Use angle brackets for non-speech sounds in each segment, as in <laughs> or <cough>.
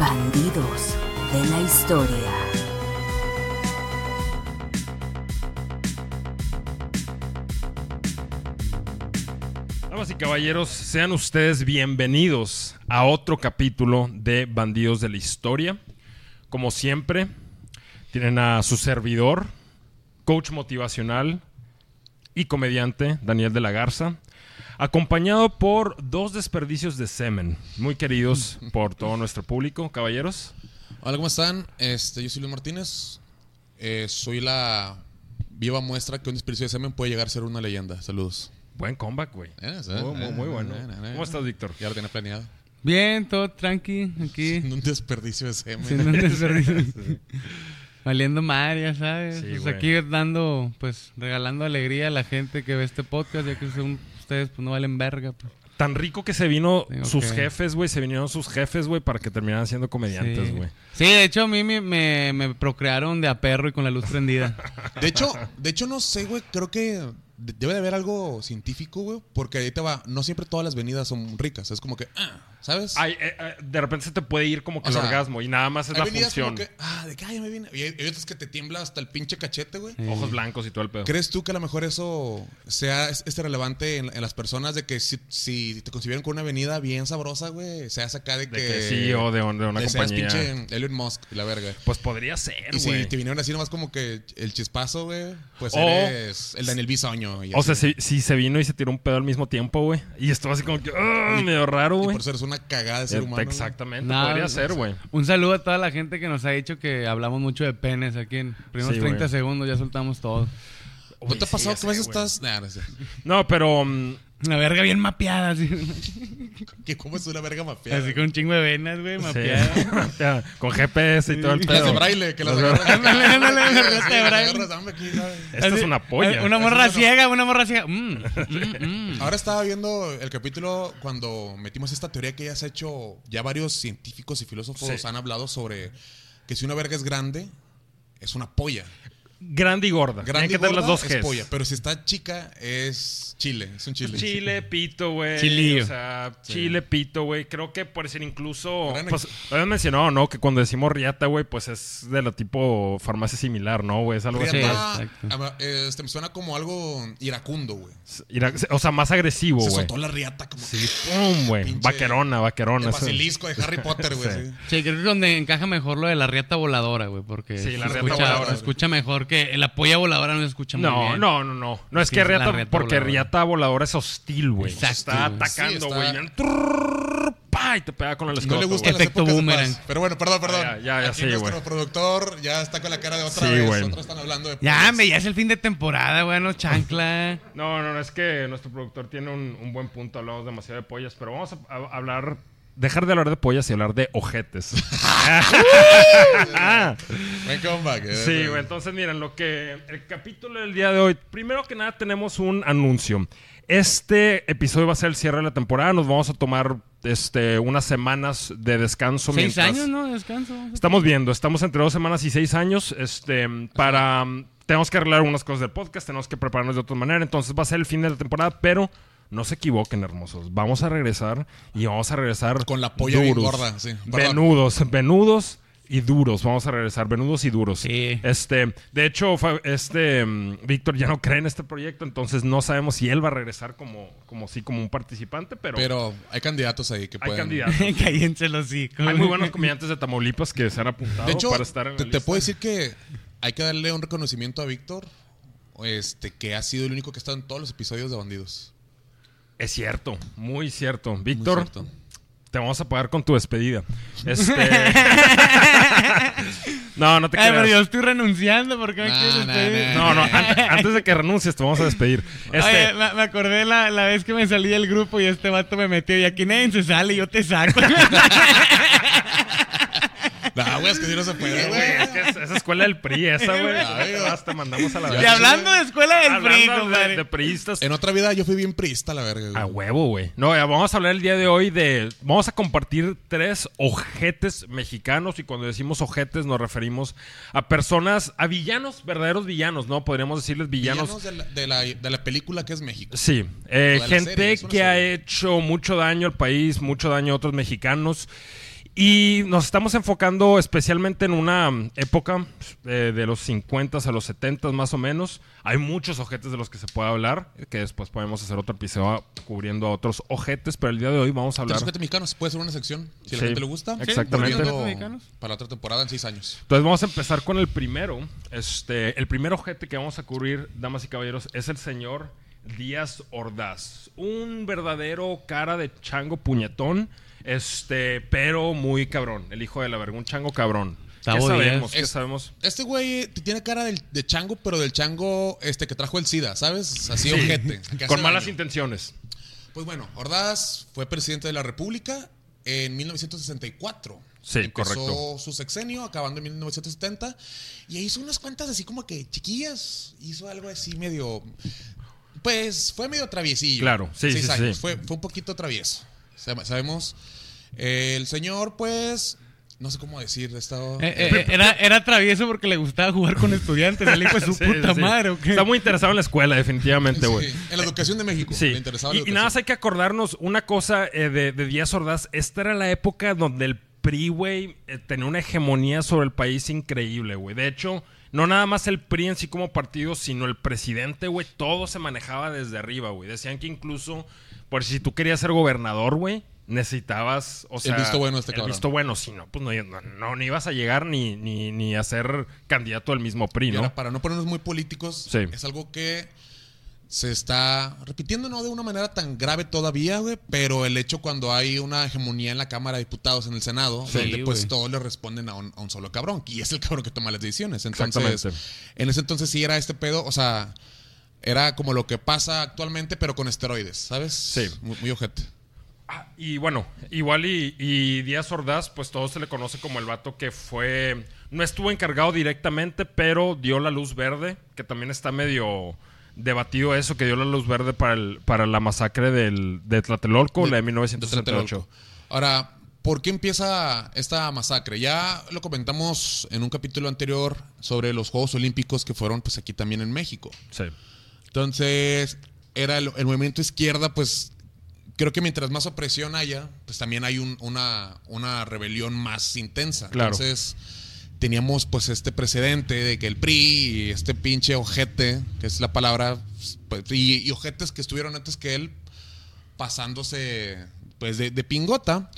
Bandidos de la historia. Damas y caballeros, sean ustedes bienvenidos a otro capítulo de Bandidos de la Historia. Como siempre, tienen a su servidor, coach motivacional y comediante Daniel de la Garza, acompañado por dos desperdicios de semen, muy queridos por todo nuestro público. Caballeros, Hola, ¿cómo están? Este, yo soy Luis Martínez. Eh, soy la viva muestra que un desperdicio de semen puede llegar a ser una leyenda. Saludos. buen comeback, güey. Eh, sí, Muy, muy, eh, muy bueno. eh, eh, ¿Cómo estás, Víctor? Ya lo tenía planeado. Bien, todo tranqui, aquí. Un desperdicio de semen. Sin un <laughs> desperdicio. Valiendo madre, ya sabes. Sí, pues güey. aquí dando, pues, regalando alegría a la gente que ve este podcast, ya que son ustedes, pues, no valen verga. Pues. Tan rico que se vino sus jefes, güey. Se vinieron sus jefes, güey, para que terminaran siendo comediantes, güey. Sí, de hecho, a mí me, me, me procrearon de a perro y con la luz prendida. <laughs> De hecho, de hecho, no sé, güey. Creo que debe de haber algo científico, güey. Porque ahí te va. No siempre todas las venidas son ricas. Es como que, ah, ¿sabes? Ay, eh, eh, de repente se te puede ir como que O el sea, orgasmo y nada más es Hay la venidas función. como que, ah, de que, ay, me viene. Y hay, hay otras que te tiembla hasta el pinche cachete, güey. Ojos blancos y todo el pedo. ¿Crees tú que a lo mejor eso sea es- este relevante en, en las personas de que si, si te concibieron con una avenida bien sabrosa, güey, seas acá de De que... que sí o de, un- de una de seas compañía. pinche Elon Musk y la verga. Pues podría ser, Y si güey. te vinieron así nomás como que el chispazo, güey, pues O- eres el Daniel Bisoño. Y O sea, si, si se vino y se tiró un pedo al mismo tiempo, güey. Y estuvo así como que, ah, medio raro, güey. por eres una cagada de ser Eh, humano. Exactamente, No, podría no, ser, güey. Un saludo a toda la gente que nos ha dicho que hablamos mucho de penes aquí en primeros Sí, 30 güey. segundos, ya soltamos todo. ¿No te ha pasado sí, que a veces estás... Nah, no sé. No, pero. mm, La verga bien mapeada, así, Que cómo es una verga mafiada. así con un chingo de venas, güey, mapeada. <laughs> Con GPS y todo el Las pedo. de braille, que las Las de- agarras. Ándale, ándale, Sí, las de las braille. Esta es una polla. Una morra ciega, una morra ciega. Mm, mm, mm. Ahora estaba viendo el capítulo cuando metimos esta teoría que ya has hecho, ya varios científicos y filósofos Sí. han hablado sobre que si una verga es grande, es una polla. Grande y gorda. Grande Tienen que y tener las gorda dos es polla, pero si está chica es chile, es un chile. Chile, <laughs> pito, güey. Chilillo. O sea, chile, pito, güey. Creo que por ser incluso. Pues, habían mencionado, ¿no? Que cuando decimos riata, güey, pues es de la tipo farmacia similar, ¿no, güey? Es algo así. Riata, Sí, exacto. ama- este, me suena como algo iracundo, güey. O sea, más agresivo, Se güey. soltó la riata como Sí, pum, güey. Vaquerona, vaquerona. el basilisco de Harry Potter, güey. <laughs> Sí. creo que es donde encaja mejor lo de la riata voladora, güey, porque Sí, la se riata escucha, voladora. se escucha mejor que la polla voladora no se escucha muy No, bien. no, no, no. No es Sí, que riata, riata porque voladora. Riata voladora es hostil, güey. Exacto, Está güey. atacando, Sí, está- güey. Pa, y te pega con el escoto, No le gustan las Efecto épocas de boomerang. paz. Pero bueno, perdón, perdón. Ah, ya, ya, ya Aquí sé, nuestro güey. productor ya está con la cara de otra Sí, vez. güey. Otros están hablando de Ya, hombre, ya es el fin de temporada, güey, no chancla. <laughs> No, no, no, es que nuestro productor tiene un, un buen punto. Hablamos demasiado de pollas, pero vamos a, a- hablar. Dejar de hablar de pollas y hablar de ojetes. <laughs> Buen comeback. eh. sí, güey. Entonces, miren, lo que. El capítulo del día de hoy. Primero que nada, tenemos un anuncio. Este episodio va a ser el cierre de la temporada. Nos vamos a tomar este, unas semanas de descanso. Seis mientras- años, ¿no? Descanso. Estamos viendo, estamos entre dos semanas y seis años. Este, para. Tenemos que arreglar unas cosas del podcast, tenemos que prepararnos de otra manera. Entonces va a ser el fin de la temporada, pero no se equivoquen, hermosos. Vamos a regresar y vamos a regresar. Con la polla bien duros. gorda, sí. Venudos, venudos y duros. Vamos a regresar, venudos y duros. Sí. Este, de hecho, este mm, Víctor ya no cree en este proyecto, entonces no sabemos si él va a regresar como, como sí, como un participante, pero, Pero hay candidatos ahí que hay pueden. candidatos. <laughs> Cállense los. Hay muy buenos comediantes de Tamaulipas que se han apuntado De hecho, para estar en la te, te puedo decir que hay que darle un reconocimiento a Víctor, este, que ha sido el único que ha estado en todos los episodios de Bandidos. Es cierto, muy cierto. Muy Víctor, cierto. te vamos a pagar con tu despedida. Este... <laughs> no, no te Ay, pero yo estoy renunciando porque me Nah, quieres despedir? No, no, an- <laughs> antes de que renuncies te vamos a despedir. Este, Oye, me, me acordé la, la vez que me salí del grupo y este vato me metió y aquí nadie se sale y yo te saco. <laughs> Nah, güey, es que sí no se puede, güey, es que es- esa escuela del PRI, esa, güey. Te mandamos a la Ya y verga. hablando de escuela del PRI, de- compadre. de priistas. En otra vida yo fui bien priista, la verga. güey. A huevo, güey. No, ya vamos a hablar el día de hoy de. Vamos a compartir tres ojetes mexicanos. Y cuando decimos ojetes, nos referimos a personas, a villanos, verdaderos villanos, ¿no? Podríamos decirles villanos. Villanos de la, de, la, de la película que es México. Sí, eh, gente serie, que ha hecho mucho daño al país, mucho daño a otros mexicanos. Y nos estamos enfocando especialmente en una mm, época eh, de los 50 a los 70 más o menos. Hay muchos ojetes de los que se puede hablar, que después podemos hacer otro episodio cubriendo a otros ojetes, pero el día de hoy vamos a De los hablar... ojetes mexicanos puede ser una sección. Si a Sí. la gente le gusta. Exactamente. Volviendo ¿Ojetes mexicanos? Para otra temporada en seis años. Entonces vamos a empezar con el primero. Este, el primer ojete que vamos a cubrir, damas y caballeros, es el señor Díaz Ordaz. Un verdadero cara de chango puñetón, este, pero muy cabrón. El hijo de la verga, un chango cabrón. ¿Qué sabemos? ¿Qué Es- sabemos? Este güey tiene cara del- de chango, pero del chango este que trajo el SIDA, ¿sabes? Así Sí. ojete. <laughs> Con malas daño. intenciones. Pues bueno, Ordaz fue presidente de la República en 1964. Sí, Empezó correcto. su sexenio, acabando en 1970. Y hizo unas cuantas así como que chiquillas. Hizo algo así medio. Pues fue medio traviesillo. Claro, sí, Seis sí, años. sí. Fue, fue un poquito travieso. Sab- Sabemos. eh, el señor, pues. No sé cómo decir. Estaba. Eh, eh, era, era travieso porque le gustaba jugar con estudiantes. El hijo de su Sí, puta sí. madre, ¿o qué? Está muy interesado en la escuela, definitivamente, güey. Sí, en la educación de México. Sí. Le interesaba la Y, nada más hay que acordarnos una cosa eh, de, de Díaz Ordaz. Esta era la época donde el PRI, güey, eh, tenía una hegemonía sobre el país increíble, güey. De hecho, no nada más el PRI en sí como partido, sino el presidente, güey. Todo se manejaba desde arriba, güey. Decían que incluso, por si tú querías ser gobernador, güey, necesitabas, o El sea... visto bueno este El cabrón. visto bueno, si no, pues no, no, no, no ibas a llegar ni, ni, ni a ser candidato del mismo PRI, Y ¿no? ahora, para no ponernos muy políticos, Sí. es algo que se está repitiendo no de una manera tan grave todavía, güey, pero el hecho cuando hay una hegemonía en la Cámara de Diputados, en el Senado, Sí, donde pues güey. todos le responden a un, a un solo cabrón, y es el cabrón que toma las decisiones. Entonces, Exactamente. en ese entonces sí era este pedo, o sea, era como lo que pasa actualmente, pero con esteroides, ¿sabes? Sí. Muy, muy ojete. Ah, y bueno, igual y, y Díaz Ordaz, pues todo se le conoce como el vato que fue. No estuvo encargado directamente, pero dio la luz verde, que también está medio debatido eso, que dio la luz verde para, el, para la masacre del, de Tlatelolco, la de 1968. Tlatelolco. Ahora, ¿por qué empieza esta masacre? Ya lo comentamos en un capítulo anterior sobre los Juegos Olímpicos que fueron pues aquí también en México. Sí. Entonces, era el, el movimiento izquierda, pues creo que mientras más opresión haya, pues también hay un- una, una rebelión más intensa. Claro. Entonces, teníamos pues este precedente de que el PRI y este pinche ojete, que es la palabra, pues, y, y ojetes que estuvieron antes que él, pasándose pues de, de pingota.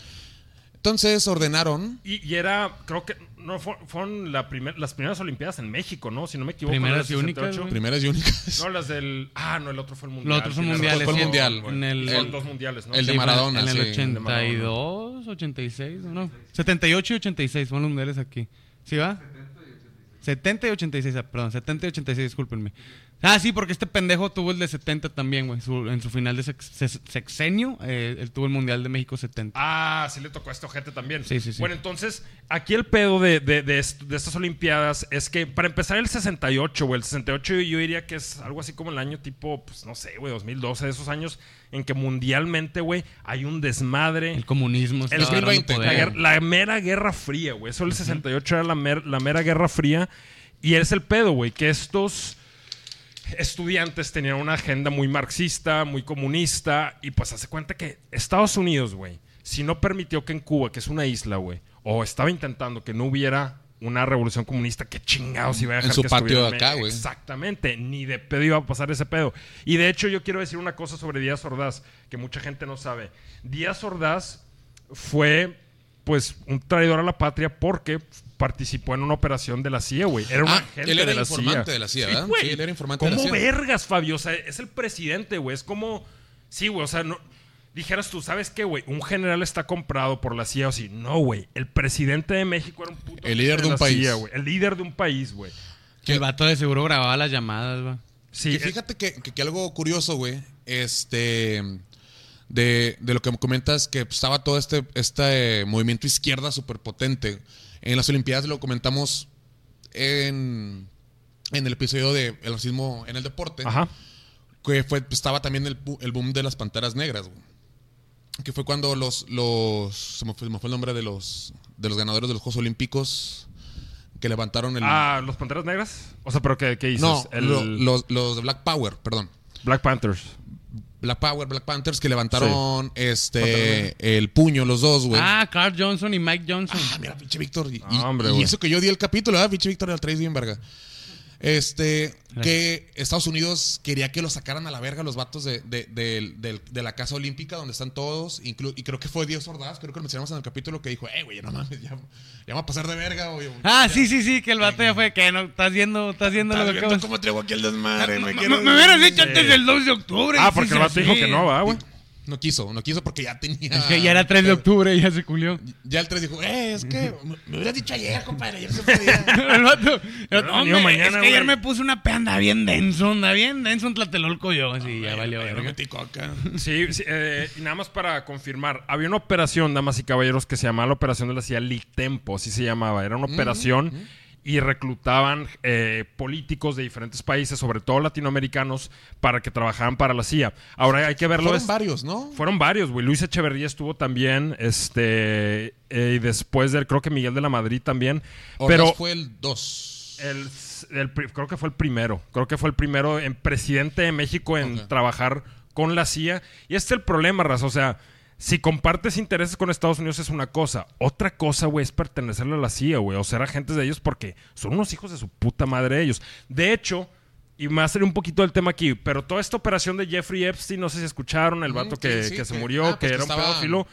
Entonces ordenaron Y, y era, creo que no fue- fueron la primer- las primeras Olimpiadas en México, ¿no? Si no me equivoco. Primeras ¿no? y únicas, 68. güey. primeras y únicas. No, las del. Ah, no, el otro fue el mundial. Los otros son mundiales, fue el mundial. güey. En el- Son dos mundiales, ¿no? el de Sí, Maradona, En el sí. 82, 86, ¿no? 78 y 86 son los mundiales aquí. ¿Sí va? 70 y 86, ah, perdón, 70 y 86, discúlpenme. Ah, sí, porque este pendejo tuvo el de 70 también, güey. Su- en su final de sex- sex- sexenio, eh, él tuvo el Mundial de México 70. Ah, sí le tocó a este ojete también. Sí, sí, sí. Bueno, entonces, aquí el pedo de, de- de est- de estas Olimpiadas es que, para empezar, el 68, güey, el 68 yo diría que es algo así como el año tipo, pues no sé, güey, 2012, de esos años en que mundialmente, güey, hay un desmadre. El comunismo. El estaba 2020, agarrando La, la mera guerra fría, güey. Eso el 68 era la, mer- la mera guerra fría. Y es el pedo, güey, que estos estudiantes tenían una agenda muy marxista, muy comunista. Y pues hace cuenta que Estados Unidos, güey, si no permitió que en Cuba, que es una isla, güey, o estaba intentando que no hubiera una revolución comunista, qué chingados iba a dejar En su que patio de acá, güey. Exactamente, ni de pedo iba a pasar ese pedo. Y de hecho, yo quiero decir una cosa sobre Díaz Ordaz que mucha gente no sabe. Díaz Ordaz fue, pues, un traidor a la patria porque participó en una operación de la CIA, güey. Era un Ah, agente él era de la informante CIA. de la CIA, Sí, ¿verdad? güey. Sí, él era informante de la ¿Cómo CIA. vergas, Fabio? O sea, es el presidente, güey. Es como... Sí, güey, o sea, no... Dijeras tú, ¿sabes qué, güey? Un general está comprado por la CIA o sí. No, güey. El presidente de México era un puto El líder de un país. CIA, güey. El líder de un país, güey. El vato de seguro grababa las llamadas, va. Sí, Que fíjate que, que- que algo curioso, güey, este, de, de lo que me comentas, que estaba todo este, este movimiento izquierda súper potente. En las Olimpiadas lo comentamos en, en el episodio de El racismo en el deporte, Ajá. que fue, estaba también el, el boom de las panteras negras. Que fue cuando los, los se me fue, se me fue el nombre de los, de los ganadores de los Juegos Olímpicos que levantaron el... Ah, ¿los Panteras Negras? O sea, ¿pero qué, qué dices? no, El lo- los, los de Black Power, perdón. Black Panthers. Black Power, Black Panthers, que levantaron este el puño los dos, güey. Ah, Carl Johnson y Mike Johnson. Ah, mira, pinche Víctor. Y, Ah, hombre, y eso que yo di el capítulo, ¿verdad? Pinche Víctor el traes bien, verga. Este, que Estados Unidos quería que lo sacaran a la verga los vatos de, de, del- del- de la Casa Olímpica, donde están todos. inclu- y creo que fue Dios Ordaz, creo que lo mencionamos en el capítulo, que dijo, eh, güey, no mames, ya, ya me va a pasar de verga, güey. Ah, Ya- sí, sí, sí, que el vato ya fue que no, estás viendo, estás viendo ¿Estás lo que acabas- cómo traigo aquí el desmadre? Me, Me, quiero- me hubieras dicho antes del 2 de octubre. Ah, porque sí el vato dijo hace. que no, va, güey. No quiso, no quiso porque ya tenía... Es que ya era 3 de octubre y ya se culió. Ya el 3 dijo, eh, es que me- hubieras dicho ayer, compadre, ayer se podía. <laughs> el vato, el vato, No, hombre, ni mañana, es que ayer me puse una pe, anda bien denso, anda bien denso en Tlatelolco yo. Así, ya valió verga. metí coca. Sí, sí, eh, y nada más para confirmar, había una operación, damas y caballeros, que se llamaba la operación de la CIA Litempo, así se llamaba. Era una operación y reclutaban eh, políticos de diferentes países, sobre todo latinoamericanos, para que trabajaran para la CIA. Ahora hay que verlo. Fueron es- varios, ¿no? Fueron varios, güey. Luis Echeverría estuvo también, este, eh, y después del, creo que Miguel de la Madrid también. Ordaz pero fue el 2. el, creo que fue el primero. Creo que fue el primero en presidente de México en trabajar con la CIA. Y este es el problema, Raza. O sea, si compartes intereses con Estados Unidos es una cosa. Otra cosa, güey, es pertenecerle a la CIA, güey. O ser agentes de ellos porque son unos hijos de su puta madre ellos. De hecho, y me va a salir un poquito del tema aquí, pero toda esta operación de Jeffrey Epstein, no sé si escucharon, el Mm, vato que, sí, que se murió, ah, pues que era un pedófilo.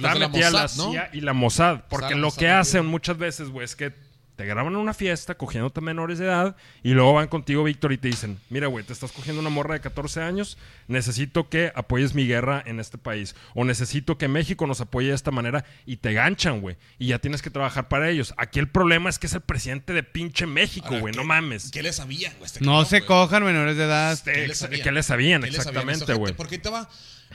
La metida la ¿no? CIA y la Mossad. Porque la lo Mossad que hacen muchas veces, güey, es que te graban en una fiesta cogiéndote menores de edad y luego van contigo, Víctor, y te dicen, mira, güey, te estás cogiendo una morra de 14 años, necesito que apoyes mi guerra en este país. O necesito que México nos apoye de esta manera y te ganchan, güey. Y ya tienes que trabajar para ellos. Aquí el problema es que es el presidente de pinche México, güey, ¿qué- no mames. ¿Qué le sabían, güey? Este No cabrón, se cojan menores de edad. ¿Qué le ex- sabían? ¿Qué le sabían? ¿Qué le sabían Exactamente, güey. Porque ahí te va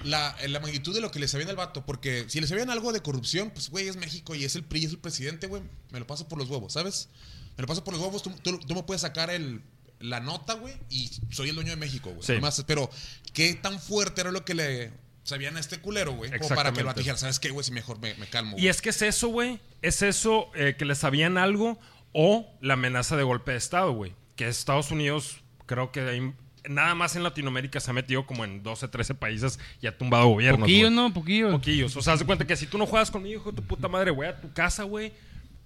la, la magnitud de lo que le sabían al vato. Porque si le sabían algo de corrupción, pues, güey, es México y es el PRI, es el presidente, güey. Me lo paso por los huevos, ¿sabes? Me lo paso por los huevos. Tú, tú- tú me puedes sacar el, la nota, güey, y soy el dueño de México, güey. Sí. Nomás, pero, ¿qué tan fuerte era lo que le sabían a este culero, güey? Como para que Exactamente. dijera, ¿sabes qué, güey? Si mejor me, me calmo. Y es que es eso, güey. Es eso eh, que le sabían algo o la amenaza de golpe de Estado, güey. Que Estados Unidos, creo que ahí- nada más en Latinoamérica se ha metido como en 12, 13 países y ha tumbado gobiernos. Poquillos. ¿no? Poquillos. Poquillos. O sea, haz de cuenta que si tú no juegas conmigo, hijo de tu puta madre, güey, a tu casa, güey.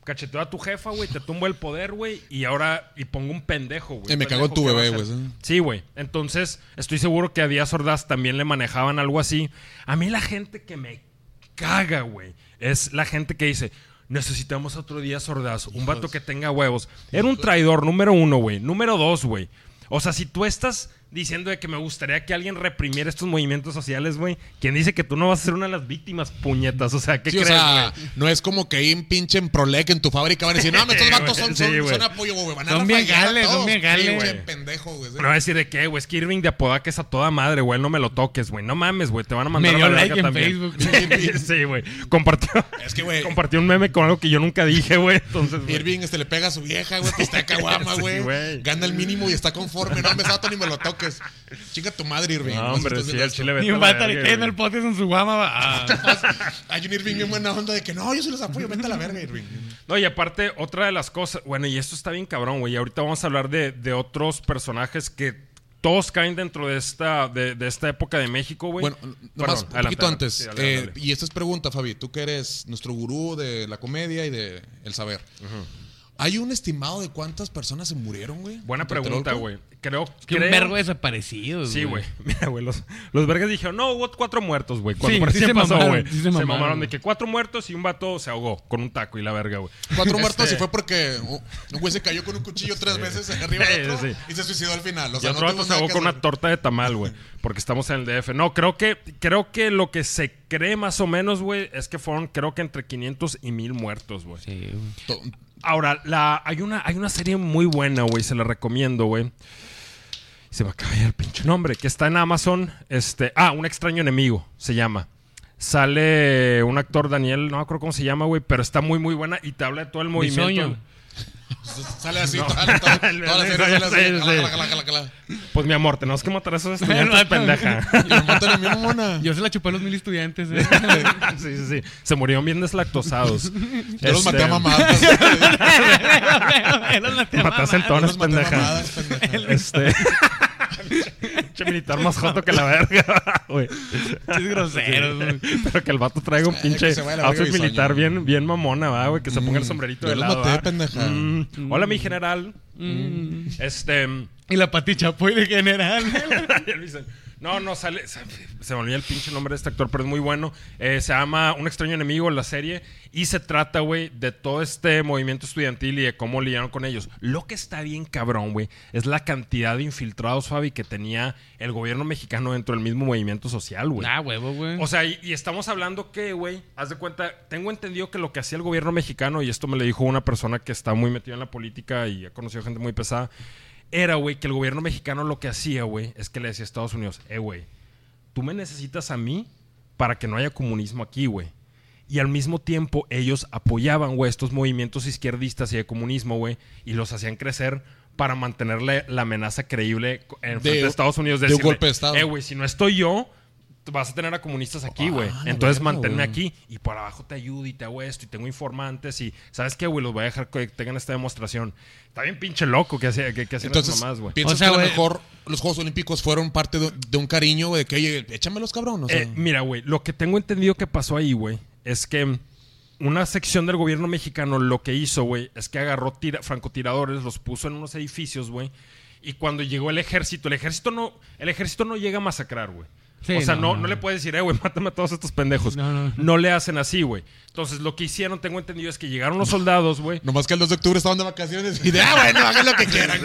Cacheteo a tu jefa, güey, te tumbo el poder, güey, y ahora, y pongo un pendejo, güey. Y me cagó tu bebé, güey, ¿sí? Sí, güey. Entonces, estoy seguro que a Díaz Ordaz también le manejaban algo así. A mí la gente que me caga, güey, es la gente que dice, necesitamos otro Díaz Ordaz, un vato que tenga huevos. Era un traidor, número uno, güey. Número dos, güey. O sea, si tú estás diciendo de que me gustaría que alguien reprimiera estos movimientos sociales, güey, ¿quién dice que tú no vas a ser una de las víctimas, puñetas? O sea, ¿qué Sí, o crees, sea, güey? no es como que ahí en pinche en Prolec en tu fábrica van a decir, no, estos <laughs> vatos son, Sí, son, güey. son apoyo, güey. Van a Son bien gales, son bien gales. Güey. pendejo, güey. No va a decir de qué, güey. Es que Irving de Apodaca es a toda madre, güey. No me lo toques, güey. No mames, güey. Te van a mandar Me a dio la like en también. Facebook. <laughs> sí, güey. Compartió, Es que, güey, compartió un meme con algo que yo nunca dije, güey. Entonces, güey. Irving este, le pega a su vieja, güey, está caguama, <laughs> güey. Gana el mínimo y está conforme. No, me sato ni me lo toques. Chinga tu madre, Irving. No, hombre, sí, el chile vete Ni a un vato en el podcast en su guama. va. Ah. Hay un Irving bien buena onda de que no, yo sí los apoyo, vete a la verga, Irving. No, y aparte, otra de las cosas, bueno, y esto está bien cabrón, güey. y Ahorita vamos a hablar de, de otros personajes que todos caen dentro de esta, de, de esta época de México, güey. Bueno, nomás Perdón, un adelante, poquito adelante. antes. Sí, dale, eh, dale. y esta es pregunta, Fabi. Tú que eres nuestro gurú de la comedia y de el saber. ¿Hay un estimado de cuántas personas se murieron, güey? Buena en pregunta, güey. Creo Que un vergo desaparecidos. Sí, güey. <laughs> Mira, güey, los, los vergas dijeron, no, hubo cuatro muertos, güey. Cuando Sí, por sí sí se pasó, mamaron, güey. sí se se mamaron, mamaron de que cuatro muertos y un vato se ahogó con un taco y la verga, güey. Cuatro <laughs> muertos Este- y fue porque un güey se cayó con un cuchillo tres veces arriba Sí, del otro sí. y se suicidó al final. O Y otro no vato se ahogó con una torta de tamal, güey. Porque estamos en el DF. No, creo que, creo que lo que se cree más o menos, güey, es que fueron, creo que entre 500 y 1000 muertos, güey. Sí, güey. Ahora, la, hay, una, hay una serie muy buena, güey, se la recomiendo, güey. Se me acaba el pinche nombre, que está en Amazon. Este, ah, Un extraño enemigo, se llama. Sale un actor, Daniel, no me acuerdo cómo se llama, güey, pero está muy, muy buena y te habla de todo el movimiento. Bisoño. Sale así, toda, la- toda, <laughs> toda la serie sale así. Sí, sí. Cala, cala, cala, cala. Pues mi amor, tenemos que matar a esos estudiantes, pendeja. <laughs> Y lo matan a mi mona. Yo se la chupé a los mil estudiantes. eh. <laughs> sí, sí, sí. Se murieron bien deslactosados. Yo los maté a Este, mamadas. Mataste pendeja. mamadas, pendeja. Este. Pinche militar más joto que la verga, <laughs> güey. Es grosero, güey. Pero que el vato traiga un Ay, pinche outfit militar bien, bien mamona, va, güey. Que se ponga el Mm, sombrerito de lado. Mm, Hola, mi general. Mm. Este. Y la Pati Chapoy de general. Y él dice, no, no, sale. Se, me olvidó el pinche nombre de este actor, pero es muy bueno. Eh, se llama Un extraño enemigo en la serie. Y se trata, güey, de todo este movimiento estudiantil y de cómo lidiaron con ellos. Lo que está bien cabrón, güey, es la cantidad de infiltrados, Fabi, que tenía el gobierno mexicano dentro del mismo movimiento social, güey. ah, huevo, güey. O sea, y, y estamos hablando que, güey, haz de cuenta, tengo entendido que lo que hacía el gobierno mexicano, y esto me lo dijo una persona que está muy metida en la política y ha conocido gente muy pesada, era, güey, que el gobierno mexicano lo que hacía, güey, es que le decía a Estados Unidos, eh, güey, tú me necesitas a mí para que no haya comunismo aquí, güey. Y al mismo tiempo ellos apoyaban, güey, estos movimientos izquierdistas y de comunismo, güey, y los hacían crecer para mantenerle la amenaza creíble en frente De- de Estados Unidos. de decirle, golpe de Estado. Eh, güey, si no estoy yo, vas a tener a comunistas aquí, güey. Ah, Entonces verga, manténme aquí y por abajo te ayudo y te hago esto y tengo informantes y ¿sabes qué, güey? Los voy a dejar que tengan esta demostración. Está bien pinche loco que hacía que, que hacían Entonces, mamás, güey. piensas O sea, que a lo mejor los Juegos Olímpicos fueron parte de, de un cariño, güey, de que, oye, échamelos, cabrón. O sea, Eh, mira, güey, lo que tengo entendido que pasó ahí, güey, es que una sección del gobierno mexicano lo que hizo, güey, es que agarró tira- francotiradores, los puso en unos edificios, güey, y cuando llegó el ejército, el ejército no, el ejército no llega a masacrar, güey. Sí, o sea, no, no, no, no. le puedes decir, eh, güey, mátame a todos estos pendejos. No, no. le hacen así, güey. Entonces, lo que hicieron, tengo entendido, es que llegaron los soldados, güey. nomás que el 2 de octubre estaban de vacaciones y de, ah, bueno, hagan lo que quieran.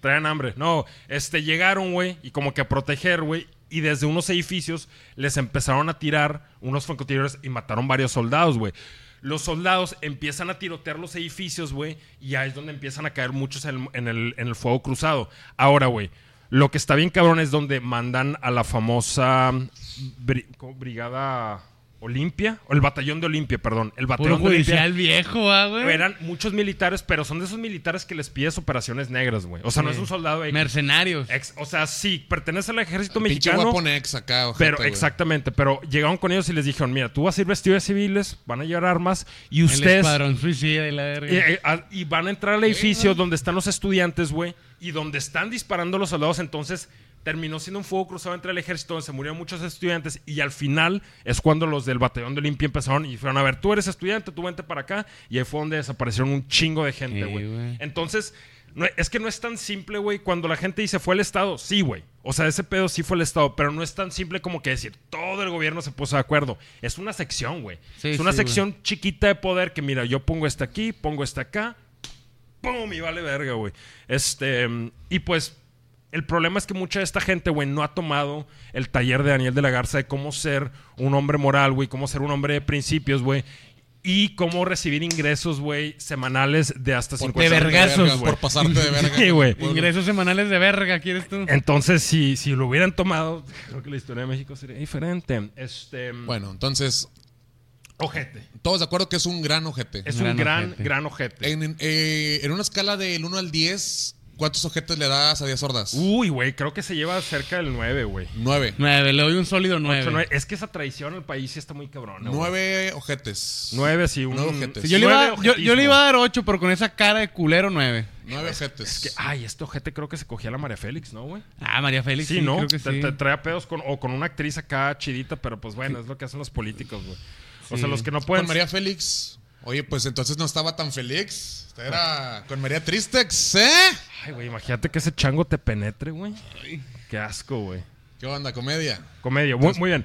Traían hambre. No, este, llegaron, güey, y como que a proteger, güey. Y desde unos edificios les empezaron a tirar unos francotiradores y mataron varios soldados, güey. Los soldados empiezan a tirotear los edificios, güey, y ahí es donde empiezan a caer muchos en, en el, en el fuego cruzado. Ahora, güey, lo que está bien cabrón es donde mandan a la famosa bri-. Brigada Olimpia, o el batallón de Olimpia, perdón. El Puro batallón de Olimpia. judicial viejo, ah, güey. Eran muchos militares, pero son de esos militares que les pides operaciones negras, güey. O sea, no es un soldado X. Mercenarios. Ex- o sea, sí, pertenece al ejército Pinche mexicano. Weapon X acá, ojete, Pero exactamente, pero llegaron con ellos y les dijeron, mira, tú vas a ir vestido de civiles, van a llevar armas y El ustedes escuadrón suicida y la verga. y, eh, a- y van a entrar al edificio donde están los estudiantes, güey, y donde están disparando los soldados, entonces terminó siendo un fuego cruzado entre el ejército donde se murieron muchos estudiantes y al final es cuando los del batallón de Olimpia empezaron y fueron a ver, tú eres estudiante, tú vente para acá y ahí fue donde desaparecieron un chingo de gente, güey. Entonces, no- es que no es tan simple, güey, cuando la gente dice fue el Estado, sí, güey. O sea, ese pedo sí fue el Estado, pero no es tan simple como que decir todo el gobierno se puso de acuerdo. Es una sección, güey. Sí, es una sí, sección chiquita de poder que, mira, yo pongo este aquí, pongo este acá, ¡pum! Y vale verga, güey. Este, y pues, el problema es que mucha de esta gente, güey, no ha tomado el taller de Daniel de la Garza de cómo ser un hombre moral, güey, cómo ser un hombre de principios, güey. Y cómo recibir ingresos, güey, semanales de hasta Por 50 De vergazos, verga, güey. Por pasarte de verga. <laughs> Sí, güey. Ingresos semanales de verga, ¿quieres tú? Entonces, si, si lo hubieran tomado, creo que la historia de México sería diferente. Este, Bueno, entonces, ojete. todos de acuerdo que es un gran ojete. Es un gran, ojete. gran ojete. En, eh, en una escala del 1 al 10, ¿cuántos ojetes le das a 10 sordas? Uy, güey, creo que se lleva cerca del 9, güey. 9. Nueve, le doy un sólido Ocho, nueve. nueve. Es que esa traición al país sí está muy cabrona. güey. 9 ojetes. Nueve, sí. Un, Nueve ojetes. Sí, yo, le iba, nueve yo, yo le ojetismo. iba a dar ocho, pero con esa cara de culero, nueve. 9 ojetes. Que, ay, este ojete creo que se cogía a la María Félix, ¿no, güey? Ah, María Félix. Sí, ¿no? Creo que te, sí. te trae pedos con, o con una actriz acá chidita, pero pues bueno, es lo que hacen los políticos, güey. O Sí. sea, los que no pueden... Con María Félix. Oye, pues entonces no estaba tan feliz. Era con María Tristex, ¿eh? Ay, güey, imagínate que ese chango te penetre, güey. Qué asco, güey. ¿Qué onda, comedia? Comedia, muy, muy bien.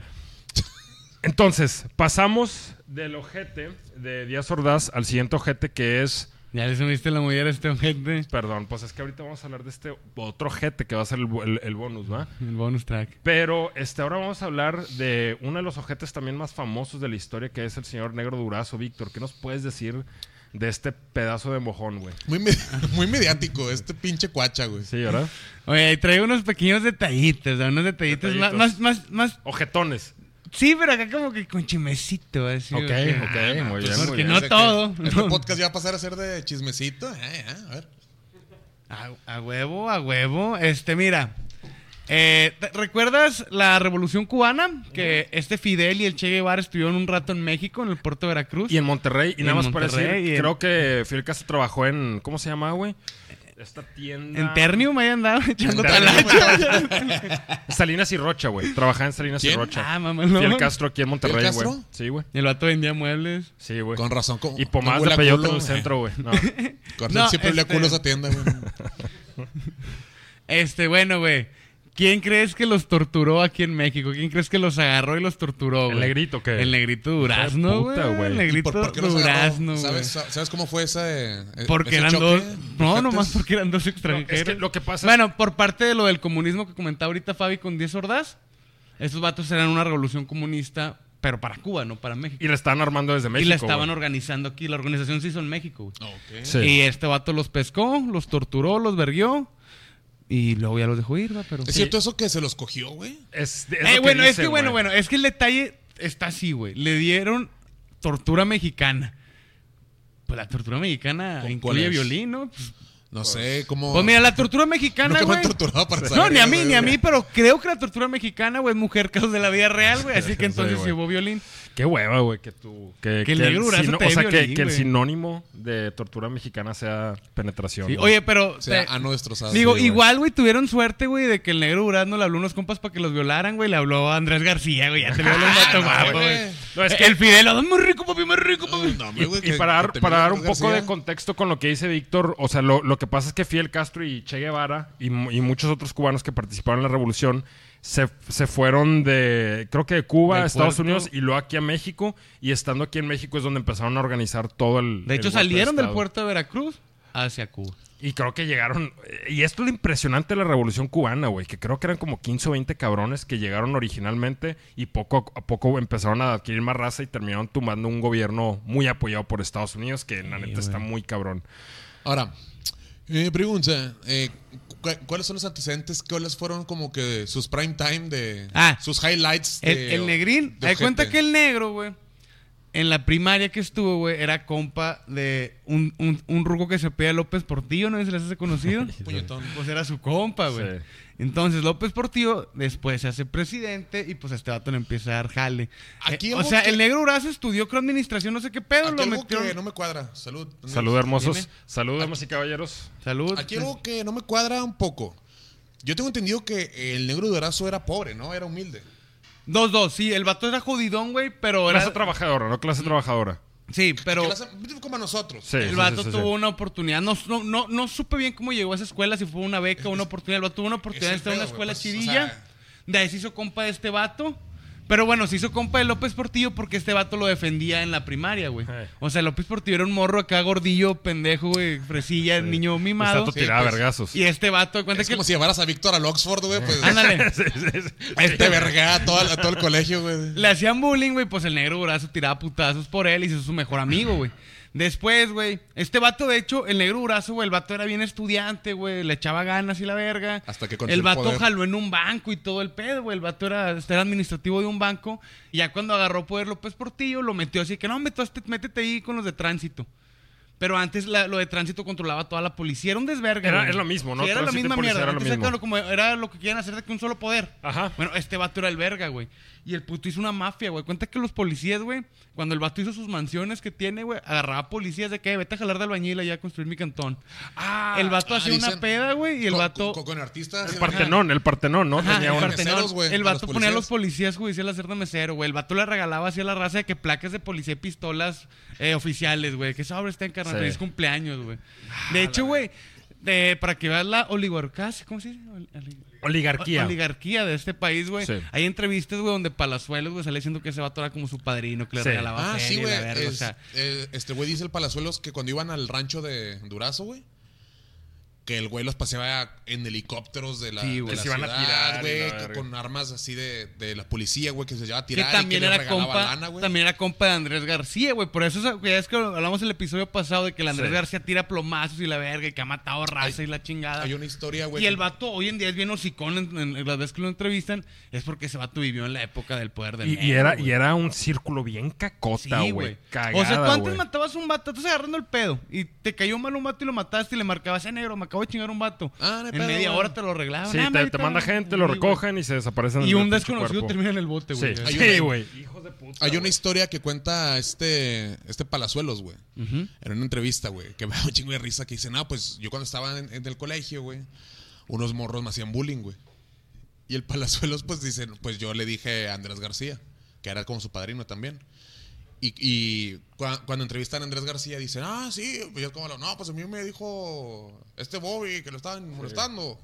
Entonces, pasamos del ojete de Díaz Ordaz al siguiente ojete que es... Ya le subiste la mujer a este gente. Perdón, pues es que ahorita vamos a hablar de este otro ojete que va a ser el, el- el bonus, ¿va? El bonus track. Pero este, ahora vamos a hablar de uno de los ojetes también más famosos de la historia, que es el señor Negro Durazo. Víctor, ¿qué nos puedes decir de este pedazo de mojón, güey? Muy, me- <laughs> muy mediático, este pinche cuacha, güey. Sí, ¿verdad? Oye, trae unos pequeños detallitos, ¿no? unos detallitos, Detallitos. Más, más, más, más- Ojetones. Sí, pero acá como que con chimecito, así. Ok, sea, ok, muy bien, Pues, muy porque bien. no todo. Este No. podcast ya va a pasar a ser de chismecito. Eh, eh, a ver. A, a huevo, a huevo. Este, mira. eh, ¿te- ¿Recuerdas la revolución cubana? Que este Fidel y el Che Guevara estuvieron un rato en México, en el puerto de Veracruz. Y en Monterrey, y Y nada más para decir, creo que Fidel Castro trabajó en, ¿cómo se llama, güey? Esta tienda. En Ternium ahí andaba echando talacha. <laughs> Salinas y Rocha, güey. Trabajaba en Salinas y. Rocha. Ah, mamá, no. Fidel Castro aquí en Monterrey, ¿Fidel güey. Castro? Sí, güey. El vato vendía muebles. Sí, güey. Con razón. Con, Y pomadas con de peyote en el centro, güey. No. Con razón No, siempre le a este- culo esa tienda, güey. <laughs> Este, bueno, güey. ¿Quién crees que los torturó aquí en México? ¿Quién crees que los agarró y los torturó, güey? ¿El negrito qué? El negrito Durazno, güey. El ¿Y ¿Y negrito por? Durazno, güey. ¿Sabes, ¿Sabes cómo fue ese, eh, Porque ese eran choque? dos. No, nomás porque eran dos No, extranjeros. es que lo que pasa Bueno, por parte de lo del comunismo que comentaba ahorita Fabi con 10 hordas, esos vatos eran una revolución comunista, pero para Cuba, no para México. Y la estaban armando desde México. y la estaban güey. organizando aquí. La organización se hizo en México, güey. Ok. Sí. Y este vato los pescó, los torturó, los verguió. Y luego ya los dejó ir, va, pero. ¿Es cierto eso que se los cogió, güey? Es, es Eh, bueno, es que bueno, bueno, es que el detalle está así, güey. Le dieron tortura mexicana. Pues la tortura mexicana ¿Con incluye violín, ¿no? Pues, No sé cómo... pues mira, la tortura mexicana, <laughs> Nunca me güey. han torturado para No, ni a mí, ni a mí, pero creo que la tortura mexicana, güey, es mujer <laughs> caos de la vida real, güey. Así que <laughs> entonces sí hubo violín. Qué hueva, güey, que tú. Que, Que el negro Durazo sino- te O sea, que, violín, que el sinónimo de tortura mexicana sea penetración. Sí. Oye, pero. O sea, te- ano destrozado. Digo, Sí, igual, güey, tuvieron suerte, güey, de que el negro Durazno le habló a unos compas para que los violaran, güey. Le habló a Andrés García, güey. Ya te <laughs> no, guapos, güey. No, es que- El Fidel, "Ah, muy rico, papi, muy rico, papi. No, hombre, güey, Y que- para dar, que para un García. poco de contexto con lo que dice Víctor, o sea, lo, lo que pasa es que Fidel Castro y Che Guevara y, y muchos otros cubanos que participaron en la revolución se, se fueron de, creo que de Cuba a Estados puerto. Unidos y luego aquí a México. Y estando aquí en México es donde empezaron a organizar todo el. De hecho, el salieron del puerto de Veracruz hacia Cuba. Y creo que llegaron. Y esto es lo impresionante de la revolución cubana, güey. Que creo que eran como 15 o 20 cabrones que llegaron originalmente y poco a poco empezaron a adquirir más raza y terminaron tumbando un gobierno muy apoyado por Estados Unidos, que la neta está muy cabrón. Ahora, eh, pregunta, eh, ¿cuáles son los antecedentes? ¿Cuáles fueron como que sus prime time de... Ah. sus highlights El, de... el negrín, de hay cuenta que el negro, güey, en la primaria que estuvo, güey, era compa de un, un, un ruco que se pide López Portillo, ¿no? ¿Se les hace conocido? <laughs> Puñetón. Pues era su compa, güey. Sí. Entonces López Portillo después se hace presidente y pues a este vato le empieza a dar jale. Aquí Eh, o sea, que- el negro Urazo estudió creo administración, no sé qué pedo, Aquí lo algo que no me cuadra. Salud. Salud, hermosos. Dime. Salud, damas y caballeros. Salud. Aquí algo que no me cuadra un poco. Yo tengo entendido que el negro Durazo era pobre, ¿no? Era humilde. Dos, dos, sí, el vato era jodidón, güey, pero era... Clase trabajadora, no clase trabajadora. Sí, pero... Las- como a nosotros. Sí, El sí, vato sí, sí, tuvo una oportunidad. No, no, no, no supe bien cómo llegó a esa escuela, si fue una beca o una oportunidad. El vato tuvo una oportunidad de Es estar en una escuela güey, pues, o chidilla. sea- De ahí se hizo compa de este vato. Pero bueno, se hizo compa de López Portillo porque este vato lo defendía en la primaria, güey. Eh. O sea, López Portillo era un morro acá gordillo, pendejo, güey, fresilla, niño mimado. Está Sí, tirada pues. vergazos. Y este vato, cuenta Es que. como si llevaras a Víctor al Oxford, güey. Pues, Ándale. <laughs> Sí, sí, sí. Este verga a todo, a todo el colegio, güey. Le hacían bullying, güey, pues el negro Durazo tiraba putazos por él y se hizo su mejor amigo, güey. Después, güey, este vato, de hecho, el negro Durazo, güey, el vato era bien estudiante, güey, le echaba ganas y la verga. Hasta que El el vato poder. jaló en un banco y todo el pedo, güey. El vato era, era administrativo de un banco. Y ya cuando agarró poder López Portillo, lo metió así que no, métete, métete ahí con los de tránsito. Pero antes la- lo de tránsito controlaba toda la policía. Era un desvergue. Era- lo mismo, ¿no? Sí, era la misma mierda. era lo Antes mismo. era como era lo que querían hacer de que un solo poder. Ajá. Bueno, este vato era el verga, güey. Y el puto hizo una mafia, güey. Cuenta que los policías, güey, cuando el vato hizo sus mansiones que tiene, güey, agarraba policías de que vete a jalar de albañil allá a construir mi cantón. Ah, el vato ah, hacía una peda, güey, y el Con- vato. Con, con artistas. el Partenón, el Partenón, ¿no? Ajá, Tenía el un- Partenón. el vato ponía a los policías. judiciales a hacer de mesero, güey. El vato le regalaba así a la raza de que placas de policía y pistolas eh, oficiales, güey. Que sobre está en carnal, Sí. feliz cumpleaños, güey. De hecho, güey, de- para que veas la oligarquía, ¿cómo se dice? Oligarquía. Oligarquía de este país, güey. Sí. Hay entrevistas, güey, donde Palazuelos, güey, sale diciendo que ese vato era como su padrino, que le Sí. regalaba Ah, sí, güey. verga, o es- sea. eh, este güey dice el Palazuelos que cuando iban al rancho de Durazo, güey, que el güey los paseaba en helicópteros de la, Sí, de güey. la Que se iban a ciudad, tirar güey, con armas así de, de la policía, güey, que se llevaba a Que tirar también y que le era compa, lana, güey. también era compa de Andrés García, güey. Por eso, ya es que hablamos el episodio pasado de que el Andrés Sí. García tira plomazos y la verga y que ha matado raza Hay- y la chingada. Hay una historia, güey. Y el vato hoy en día es bien hocicón en, en- en las veces que lo entrevistan, es porque ese vato vivió en la época del poder del Y, y era, güey. y era un círculo bien cacota, Sí, güey. güey. Cagada, O sea, tú antes güey. matabas a un vato, estás agarrando el pedo y te cayó mal un vato y lo mataste y le marcabas, eh, negro, acabo de chingar un vato. Ah, no en pedo, media güey. hora te lo arreglaban. Sí, Ah, te, te manda gente, lo recogen y se desaparecen. Y un desconocido cuerpo. termina en el bote, güey. Sí, sí, güey. Hijos de puta. Hay una historia que cuenta este, este Palazuelos, güey. Ujú. En una entrevista, güey. Que <laughs> me da un chingo de risa. Que dice, no, pues yo cuando estaba en, en el colegio, güey. Unos morros me hacían bullying, güey. Y el Palazuelos, pues dice, pues yo le dije a Andrés García. Que era como su padrino también. Y, y cua- cuando entrevistan a Andrés García, dicen, ah, sí. Y yo como, no, pues a mí me dijo este Bobby que lo estaban molestando.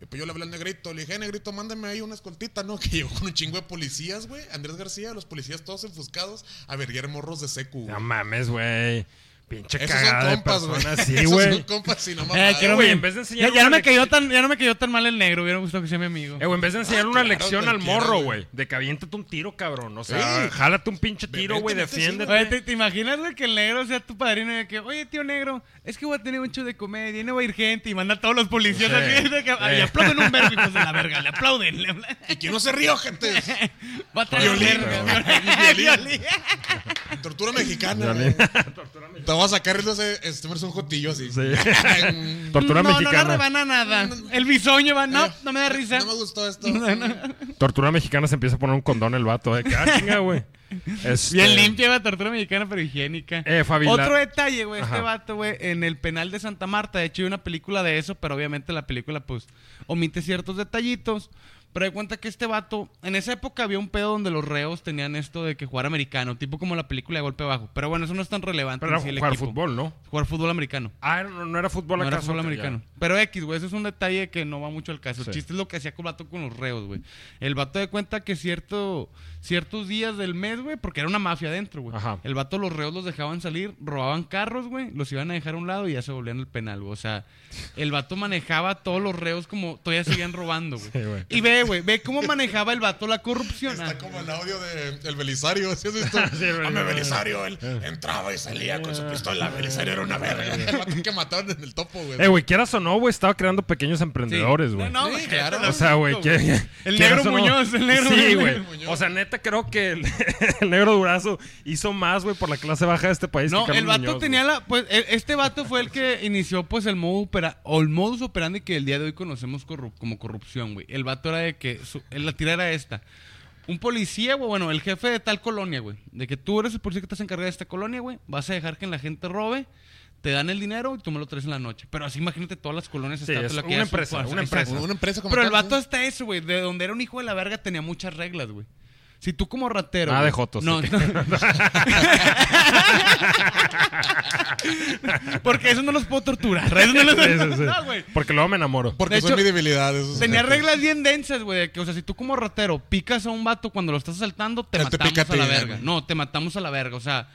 Y pues yo le hablé al negrito, le dije, "Eh, negrito, mándame ahí una escoltita, ¿no? <laughs> Que llegó con un chingo de policías, güey. Andrés García, los policías todos enfuscados a verguer morros de secu. No mames, güey. Pinche Esos cagada de compas, güey. personas. Sí, <laughs> Esos güey. son compas y no Eh, quiero güey, en vez de enseñar ya, ya no una me cayó tan, ya no me cayó tan mal el negro. Hubiera gustado que sea mi amigo. Eh, güey, en vez de enseñarle una claro, lección al morro, güey. De que aviéntate un tiro, cabrón. O sea, Sí. jálate un pinche tiro, güey. Defiéndete. Oye, ¿te, te imaginas, güey, que el negro sea tu padrino y de que, oye, tío negro, es que voy a tener un show de comedia y no va a ir gente y manda a todos los policías Sí. así <laughs> de que, Sí. y aplauden un verbo, hijos de la verga, le aplauden. Le <laughs> Y que no se río, gente. Va a traer violín. Violín. Tortura mexicana. Te voy a sacar, no sé, este es un jotillo así. Sí. <laughs> Tortura no, no mexicana. le rebana nada. El bisoño va, no, Eh, no me da risa. No me gustó esto. <laughs> Tortura mexicana se empieza a poner un condón el vato. De que, ah, chinga, güey. <laughs> Este, Bien limpia la tortura mexicana, pero higiénica. Eh, Fabi, la- Otro detalle, güey, este vato, güey, en el penal de Santa Marta, de hecho hay una película de eso, pero obviamente la película, pues, omite ciertos detallitos. Pero de cuenta que este vato, en esa época había un pedo donde los reos tenían esto de que jugar americano, tipo como la película de golpe bajo. Pero bueno, eso no es tan relevante. Pero sí, era el jugar equipo. fútbol, ¿no? Jugar fútbol americano. Ah, no, no era fútbol No era acaso. fútbol Ok, americano. ya. Pero X, güey, eso es un detalle que no va mucho al caso. Sí. El chiste es lo que hacía el vato con los reos, güey. El vato de cuenta que cierto, ciertos días del mes, güey, porque era una mafia adentro, güey. Ajá. El vato los reos los dejaban salir, robaban carros, güey, los iban a dejar a un lado y ya se volvían el penal, güey. O sea, el vato manejaba a todos los reos como todavía seguían robando, güey. <laughs> Sí, güey. y ve, güey, ve cómo manejaba el vato la corrupción. Está Ah. como el audio de El Belisario. ¿sí has visto? <laughs> Sí, Belisario, él entraba y salía con su pistola. Belisario era una verga. El vato que mataron en el topo, güey. Eh, güey, quieras o no, güey, estaba creando pequeños emprendedores, Sí. güey. No, no, claro. O sea, güey, que, El negro no- Muñoz, el negro Sí, Muñoz. güey. O sea, neta, creo que el, <laughs> el negro Durazo hizo más, güey, por la clase baja de este país. No, que el vato Muñoz, tenía la. Pues e- este vato fue el que inició, pues, el modo opera, o el modus operandi que el día de hoy conocemos corru- como corrupción, güey. El vato era de que. su- la tira era esta. Un policía, güey, bueno, el jefe de tal colonia, güey. De que tú eres el policía que estás encargado de esta colonia, güey. Vas a dejar que la gente robe. Te dan el dinero y tú me lo traes en la noche. Pero así imagínate todas las colonias. Sí, es la que una empresa, una empresa. Una empresa como Pero el vato hasta eso, güey. De donde era un hijo de la verga tenía muchas reglas, güey. Si tú como ratero. Ah, güey- de jotos, No, no. Porque eso no los puedo torturar. Eso no, los... No, güey. Porque luego me enamoro. Porque De son hecho, mi debilidad. esos Tenía reglas bien densas, güey. Que, o sea, si tú como ratero picas a un vato cuando lo estás asaltando, te Él matamos a la verga. No, te matamos a la verga. O sea,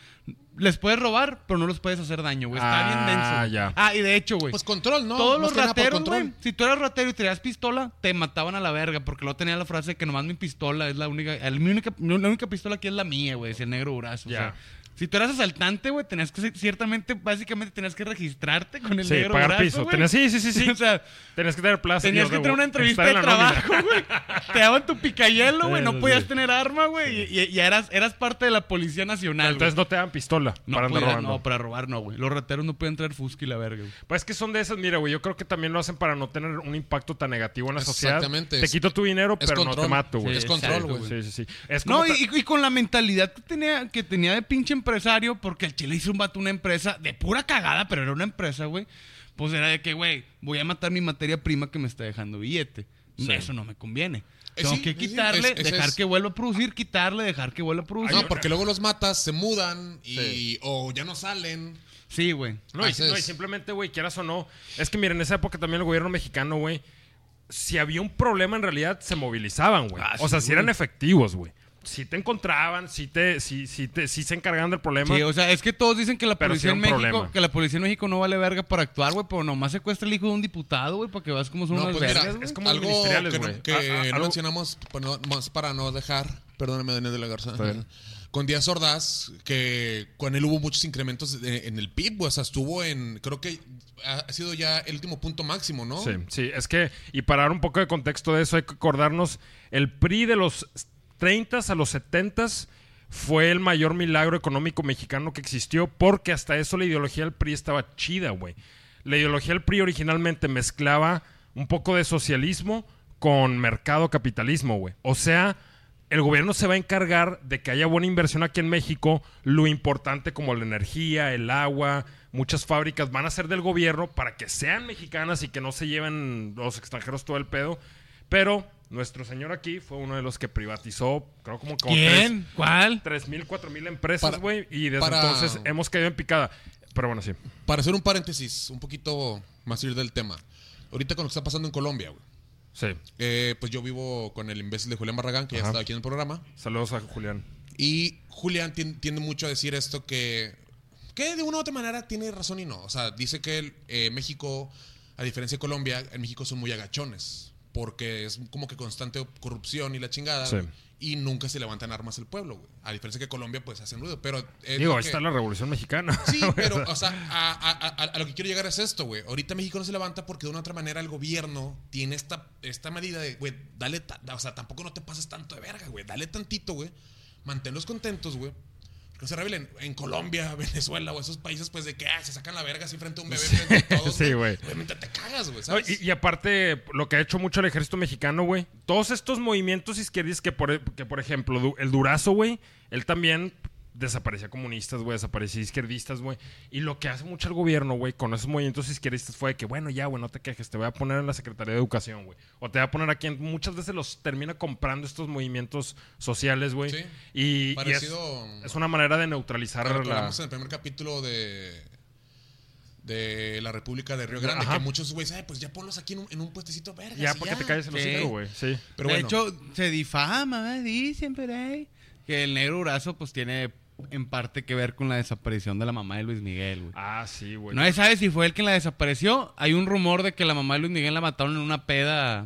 les puedes robar, pero no les puedes hacer daño, güey. Está bien Ah, denso. güey. ya. Ah, y de hecho, güey. Pues control, ¿no? Todos los rateros, control. güey. Si tú eras ratero y tenías pistola, te mataban a la verga. Porque luego tenía la frase de que nomás mi pistola es la única. el- mi única la única pistola aquí es la mía, güey. Decía el negro brazo. Ya. O sea, si tú eras asaltante, güey, tenías que. Ciertamente, básicamente tenías que registrarte con el Sí, negro pagar brazo, piso. Tenías- sí, sí, sí, sí. <laughs> o sea, Tenías que tener plaza. Tenías que tener una entrevista de trabajo, güey. <laughs> Te daban tu picayelo, güey. No podías sí. tener arma, güey. Y, y- y eras, eras parte de la Policía Nacional, Entonces no te dan pistola No, para robando. no, para robar no, güey. Los rateros no pueden traer fusca y la verga, güey. Pues es que son de esas, mira, güey, yo creo que también lo hacen para no tener un impacto tan negativo en la sociedad. Exactamente, Te quito tu dinero, pero no te mato, güey. Sí, es control, güey. Sí, sí, sí. Es No, y con la mentalidad que tenía, que tenía de pinche empresario, porque el chile hizo un vato una empresa de pura cagada, pero era una empresa, güey. Pues era de que, güey, voy a matar mi materia prima que me está dejando billete. Eso no me conviene. Eh, Tengo sí, que sí, sí, quitarle, es- dejar es- que vuelva a producir, quitarle, dejar que vuelva a producir. No, porque luego los matas, se mudan y Sí. o ya no salen. Sí, güey. No, y, no, y simplemente, güey, quieras o no. Es que, miren, en esa época también el gobierno mexicano, güey, si había un problema en realidad, se movilizaban, güey. Ah, o sea, sí, si eran efectivos, güey. Si te encontraban, si te, si, si te, si se encargaban del problema. Sí, o sea, es que todos dicen que la policía sí en México, problema. que la policía en México no vale verga para actuar, güey, pero nomás secuestra el hijo de un diputado, güey, para que veas cómo son No, unas pues vergas, es como algo ministeriales, que, no- güey. que Ah, ah, no algo- mencionamos, pues, no- más para no dejar, perdóname, Daniel de la Garza, bien. con Díaz Ordaz, que con él hubo muchos incrementos en el PIB, güey, o sea, estuvo en, creo que ha sido ya el último punto máximo, ¿no? Sí, sí, es que, y para dar un poco de contexto de eso, hay que acordarnos, el PRI de los 30 a los 70 fue el mayor milagro económico mexicano que existió, porque hasta eso la ideología del PRI estaba chida, güey. la ideología del PRI originalmente mezclaba un poco de socialismo con mercado capitalismo, güey. O sea, el gobierno se va a encargar de que haya buena inversión aquí en México, lo importante como la energía, el agua, muchas fábricas van a ser del gobierno para que sean mexicanas y que no se lleven los extranjeros todo el pedo. Pero nuestro señor aquí fue uno de los que privatizó, creo como, como ¿Quién? ¿Cuál? tres mil, cuatro mil empresas, Para- güey. Y desde para- entonces hemos caído en picada. Pero bueno, sí. Para hacer un paréntesis, un poquito más ir del tema. Ahorita con lo que está pasando en Colombia, güey. Sí. Eh, pues yo vivo con el imbécil de Julián Barragán, que ya Ajá. está aquí en el programa. Saludos a Julián. Y Julián tien- tiende mucho a decir esto que, que de una u otra manera tiene razón y no. O sea, dice que el, eh, México, a diferencia de Colombia, en México son muy agachones. Porque es como que constante corrupción y la chingada. Sí. Y nunca se levantan armas el pueblo, güey. A diferencia que Colombia, pues hacen ruido. Pero. es Digo, ahí que- está la revolución mexicana. <laughs> Sí, <laughs> pero, o sea, a, a- a- a lo que quiero llegar es esto, güey. Ahorita México no se levanta porque de una u otra manera el gobierno tiene esta, esta medida de, güey, dale, o sea, tampoco no te pases tanto de verga, güey. Dale tantito, güey. Manténlos contentos, güey. Que no se rebelen. En Colombia, <laughs> Venezuela o esos países, pues de que ah, se sacan la verga así frente a un bebé, frente a todos. <laughs> Sí, güey. Obviamente te cagas, güey, y, y aparte, lo que ha hecho mucho el ejército mexicano, güey. Todos estos movimientos izquierdistas que, por, que, por ejemplo, el Durazo, güey, él también desaparecía comunistas, güey, desaparecía izquierdistas, güey. Y lo que hace mucho el gobierno, güey, con esos movimientos izquierdistas fue de que, bueno, ya, güey, no te quejes, te voy a poner en la Secretaría de Educación, güey. O te voy a poner aquí. en- Muchas veces los termina comprando estos movimientos sociales, güey. Sí. Y, y es, Parecido es una manera de neutralizar Lo que la... hablamos en el primer capítulo de de la República de Río Grande, Ajá. que muchos güeyes, "Ay, pues ya ponlos aquí en un, en un puestecito verga. Ya, porque te calles el Sí. hocico, güey. Sí. Pero de bueno. hecho, se difama, ¿verdad? dicen por ahí, que el negro Durazo pues tiene en parte que ver con la desaparición de la mamá de Luis Miguel, güey. Ah, sí, güey. No se sabe si fue él quien la desapareció. Hay un rumor de que la mamá de Luis Miguel la mataron en una peda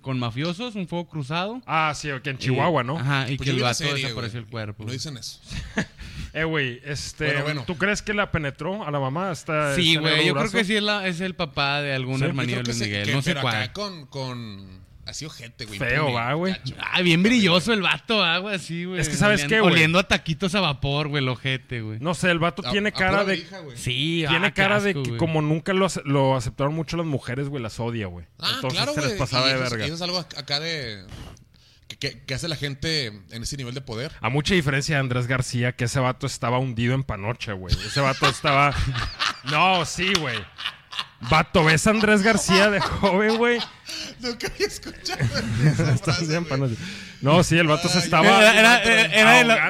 con mafiosos, un fuego cruzado. Ah, sí, que en Chihuahua, Y- ¿no? Ajá, y Pues que el vato serie, desapareció el cuerpo. No dicen eso. <laughs> Eh, güey, este. Bueno, bueno. ¿Tú crees que la penetró a la mamá? Esta, Sí, güey, yo creo que sí es, la- es el papá de algún Sí, yo hermanillo de Luis Miguel, que- no sé pero cuál. acá con, con así ojete, güey. Feo, va, güey. Ah, bien brilloso el vato, agua, así, güey. Es que, ¿sabes qué, güey? Oliendo a taquitos a vapor, güey, el ojete, güey. No sé, el vato A- tiene a cara de. güey. Sí, Tiene ah, cara de que como nunca lo, ace- lo aceptaron mucho las mujeres, güey, las odia, güey. Ah, Entonces claro, se les pasaba y de eso verga. eso es algo acá de... Que- que hace la gente en ese nivel de poder. A mucha diferencia de Andrés García, que ese vato estaba hundido en panocha, güey. Ese vato estaba. <laughs> No, sí, güey. Vato, ¿ves a Andrés García de joven, güey? <laughs> Nunca había escuchado <laughs> panocha. No, sí, el vato se Ay, estaba Era, era- era- era de, lo, de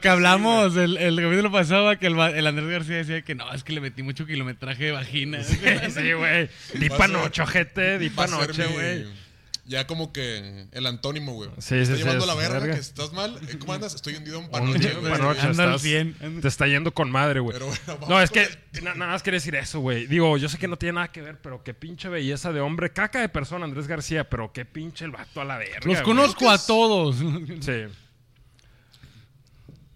que sí, hablamos el, el capítulo pasado, que el, el Andrés García decía que no, es que le metí mucho kilometraje de vagina. Sí, sí, güey. Di Va a panocho, gente, di Va a ser panoche, mi- güey. Ya como que el antónimo, güey. Sí, Está sí, sí, llevando es la verga, verga. que estás mal. Eh, ¿Cómo andas? Estoy hundido en panoche, güey. estás- 100. Te está yendo con madre, güey. Pero bueno, No, es que na- nada más quería decir eso, güey. Digo, yo sé que no tiene nada que ver, pero qué pinche belleza de hombre. Caca de persona, Andrés García, pero qué pinche el vato a la verga. Los güey. conozco a todos. Sí.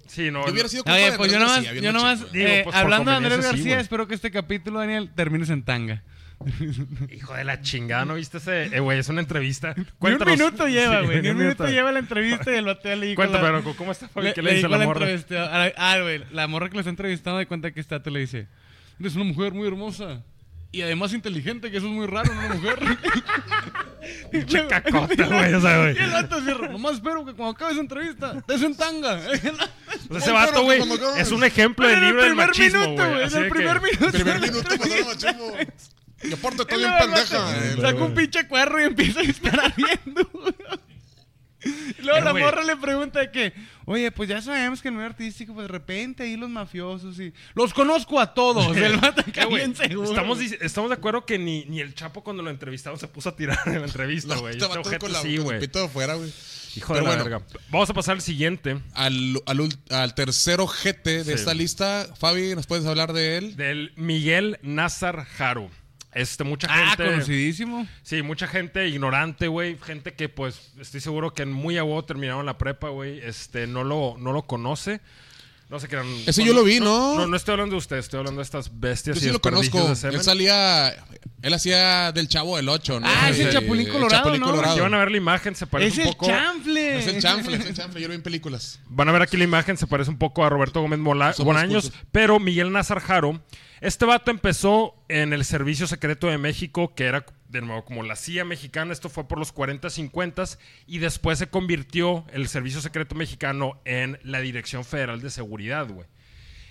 Sí, no. Yo hubiera sido Oye, compa pues de yo nomás, García, bien yo nomás. Digo, eh, pues, por hablando de Andrés sí, García, espero que este capítulo, Daniel, termines en tanga. Hijo de la chingada, ¿no viste ese? Eh, güey, es una entrevista. Ni un Cuéntanos. minuto lleva, Sí, güey. Ni un minuto minuto. lleva la entrevista y el ya le dijo. Cuenta, la- pero ¿cómo está, Fabi? ¿Qué le le dice la la morra? entrevista- Ah, güey, la morra que lo está entrevistando de cuenta que este vato le dice: Eres una mujer muy hermosa. Y además inteligente, que eso es muy raro en una mujer. <laughs> Pinche cacota, <laughs> güey, o sea, güey. Y el vato cierra. Nomás espero que cuando acabe esa entrevista, te en tanga. <laughs> O sea, Ay, ese vato, güey, es un ejemplo del En el libro del primer machismo, minuto, güey. En el primer minuto. Primer minuto pasaron machismo. Y aparte está bien pendeja. eh. Saca un pinche cuerro y empieza a disparar viendo. Y luego la morra le pregunta de que, oye, pues ya sabemos que el medio artístico, pues de repente ahí los mafiosos y... Los conozco a todos, el acá Eh, bien seguro. Estamos, estamos de acuerdo que ni, ni el Chapo cuando lo entrevistaron se puso a tirar en la entrevista, No, güey. este Este con la sí, con el güey. pito de afuera, güey. Hijo de Pero la bueno. verga. Vamos a pasar al siguiente. Al, al, al tercer ojete de Sí. esta lista, Fabi, ¿nos puedes hablar de él? Del Miguel Nazar Jaro. Este, mucha Ah, gente. conocidísimo. Sí, mucha gente ignorante, güey. Gente que, pues, estoy seguro que en muy a huevo terminaron la prepa, güey. Este, no lo, no lo conoce. No sé qué eran. Ese yo lo vi, ¿no? No, no estoy hablando de usted, estoy hablando de estas bestias Yo y sí lo desperdicios conozco. Él salía. Él hacía del chavo del 8, ¿no? Ah, es el Chapulín Colorado, Chapulín ¿no? Colorado. Si van a ver la imagen, se parece Es un el poco. chanfle. ¡Órale! Es el chanfle, es el <laughs> chanfle. Yo lo vi en películas. Van a ver aquí la imagen, se parece un poco a Roberto Gómez Mola- Bolaños, pero Miguel Nazar Jaro, este vato empezó en el Servicio Secreto de México, que era de nuevo como la CIA mexicana, esto fue por los 40, 50 y después se convirtió el Servicio Secreto Mexicano en la Dirección Federal de Seguridad, güey.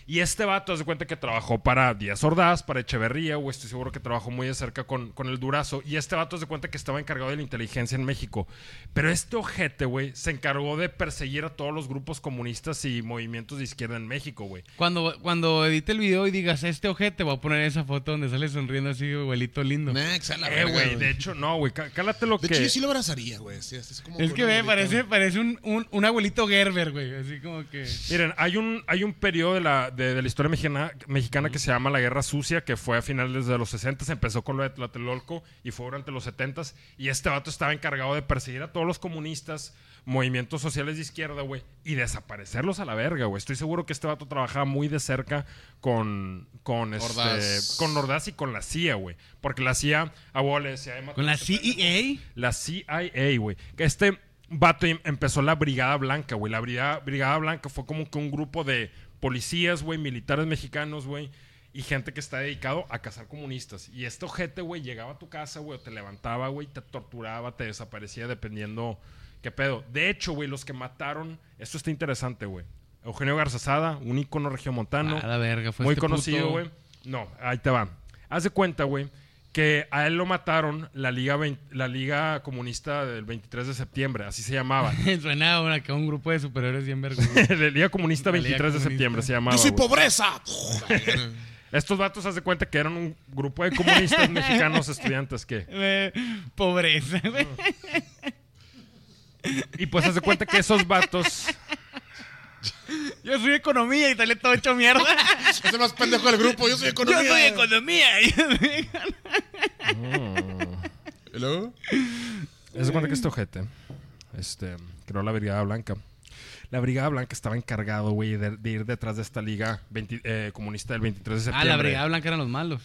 Y este vato, haz de cuenta que trabajó para Díaz Ordaz, para Echeverría, o estoy seguro que trabajó muy de cerca con, con el Durazo. Y este vato, haz de cuenta que estaba encargado de la inteligencia en México. Pero este ojete, güey, se encargó de perseguir a todos los grupos comunistas y movimientos de izquierda en México, güey. Cuando, cuando edite el video y digas, este ojete, voy a poner esa foto donde sale sonriendo así, abuelito lindo. Nex, a la Eh, güey, de hecho, no, güey, cá- cálate lo De que... hecho, yo sí lo abrazaría, güey. Sí, es como Es con que abuelito. parece, parece un, un, un abuelito Gerber, güey. Así como que. Miren, hay un, hay un periodo de la, de, de la historia mexicana, mexicana que se llama la Guerra Sucia, que fue a finales de los 60, empezó con lo de Tlatelolco y fue durante los 70 y este vato estaba encargado de perseguir a todos los comunistas, movimientos sociales de izquierda, güey, y desaparecerlos a la verga, güey. Estoy seguro que este vato trabajaba muy de cerca con, con, este, con Ordaz y con la CIA, güey. Porque la CIA, a huevo le decía... "Ay, mata Con la a este pendejo". CEA. La CIA, güey. Este vato em- empezó la Brigada Blanca, güey. La Brigada, Brigada Blanca fue como que un grupo de policías, güey, militares mexicanos, güey. Y gente que está dedicado a cazar comunistas. Y este ojete, güey, llegaba a tu casa, güey, o te levantaba, güey, te torturaba, te desaparecía dependiendo qué pedo. De hecho, güey, los que mataron, esto está interesante, güey. Eugenio Garzazada, un ícono regiomontano. A la verga, fue Muy este conocido, güey. No, ahí te va. Haz de cuenta, güey, que a él lo mataron la Liga, la Liga Comunista del 23 de septiembre, así se llamaba. <laughs> Suena ahora que un grupo de superhéroes bien <laughs> vergüenza. la Liga Comunista La Liga 23 de Comunista. septiembre se llamaba. ¡Yo soy güey. pobreza! <laughs> Estos vatos, haz de cuenta que eran un grupo de comunistas mexicanos estudiantes que... Eh, Pobreza, güey. Y pues haz de cuenta que esos vatos... Yo soy economía y sale todo hecho mierda. es el más pendejo del grupo. Yo soy economía. Yo soy economía. ¿Y luego? Haz de cuenta que este ojete, este, creó la Brigada Blanca. La Brigada Blanca estaba encargado, güey, de, de ir detrás de esta Liga 20 eh, Comunista del 23 de Ah, septiembre. la Brigada Blanca eran los malos.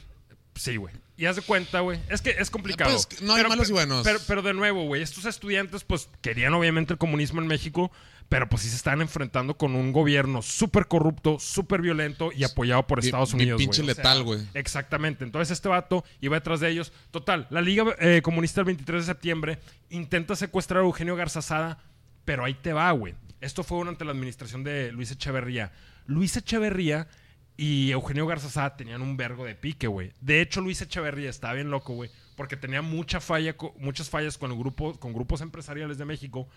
Sí, güey. Y haz de cuenta, güey. Es que es complicado. Pues, no hay malos y buenos. Pero, pero de nuevo, güey, estos estudiantes, pues, querían obviamente el comunismo en México, pero pues sí se están enfrentando con un gobierno súper corrupto, súper violento y apoyado por Estados Unidos, güey. pinche letal, güey. Exactamente. Entonces este vato iba detrás de ellos. Total, la Liga eh, Comunista del 23 de septiembre intenta secuestrar a Eugenio Garzazada, pero ahí te va, güey. Esto fue durante la administración de Luis Echeverría. Luis Echeverría y Eugenio Garzazada tenían un vergo de pique, güey. De hecho, Luis Echeverría estaba bien loco, güey, porque tenía mucha falla, muchas fallas con, el grupo, con grupos empresariales de México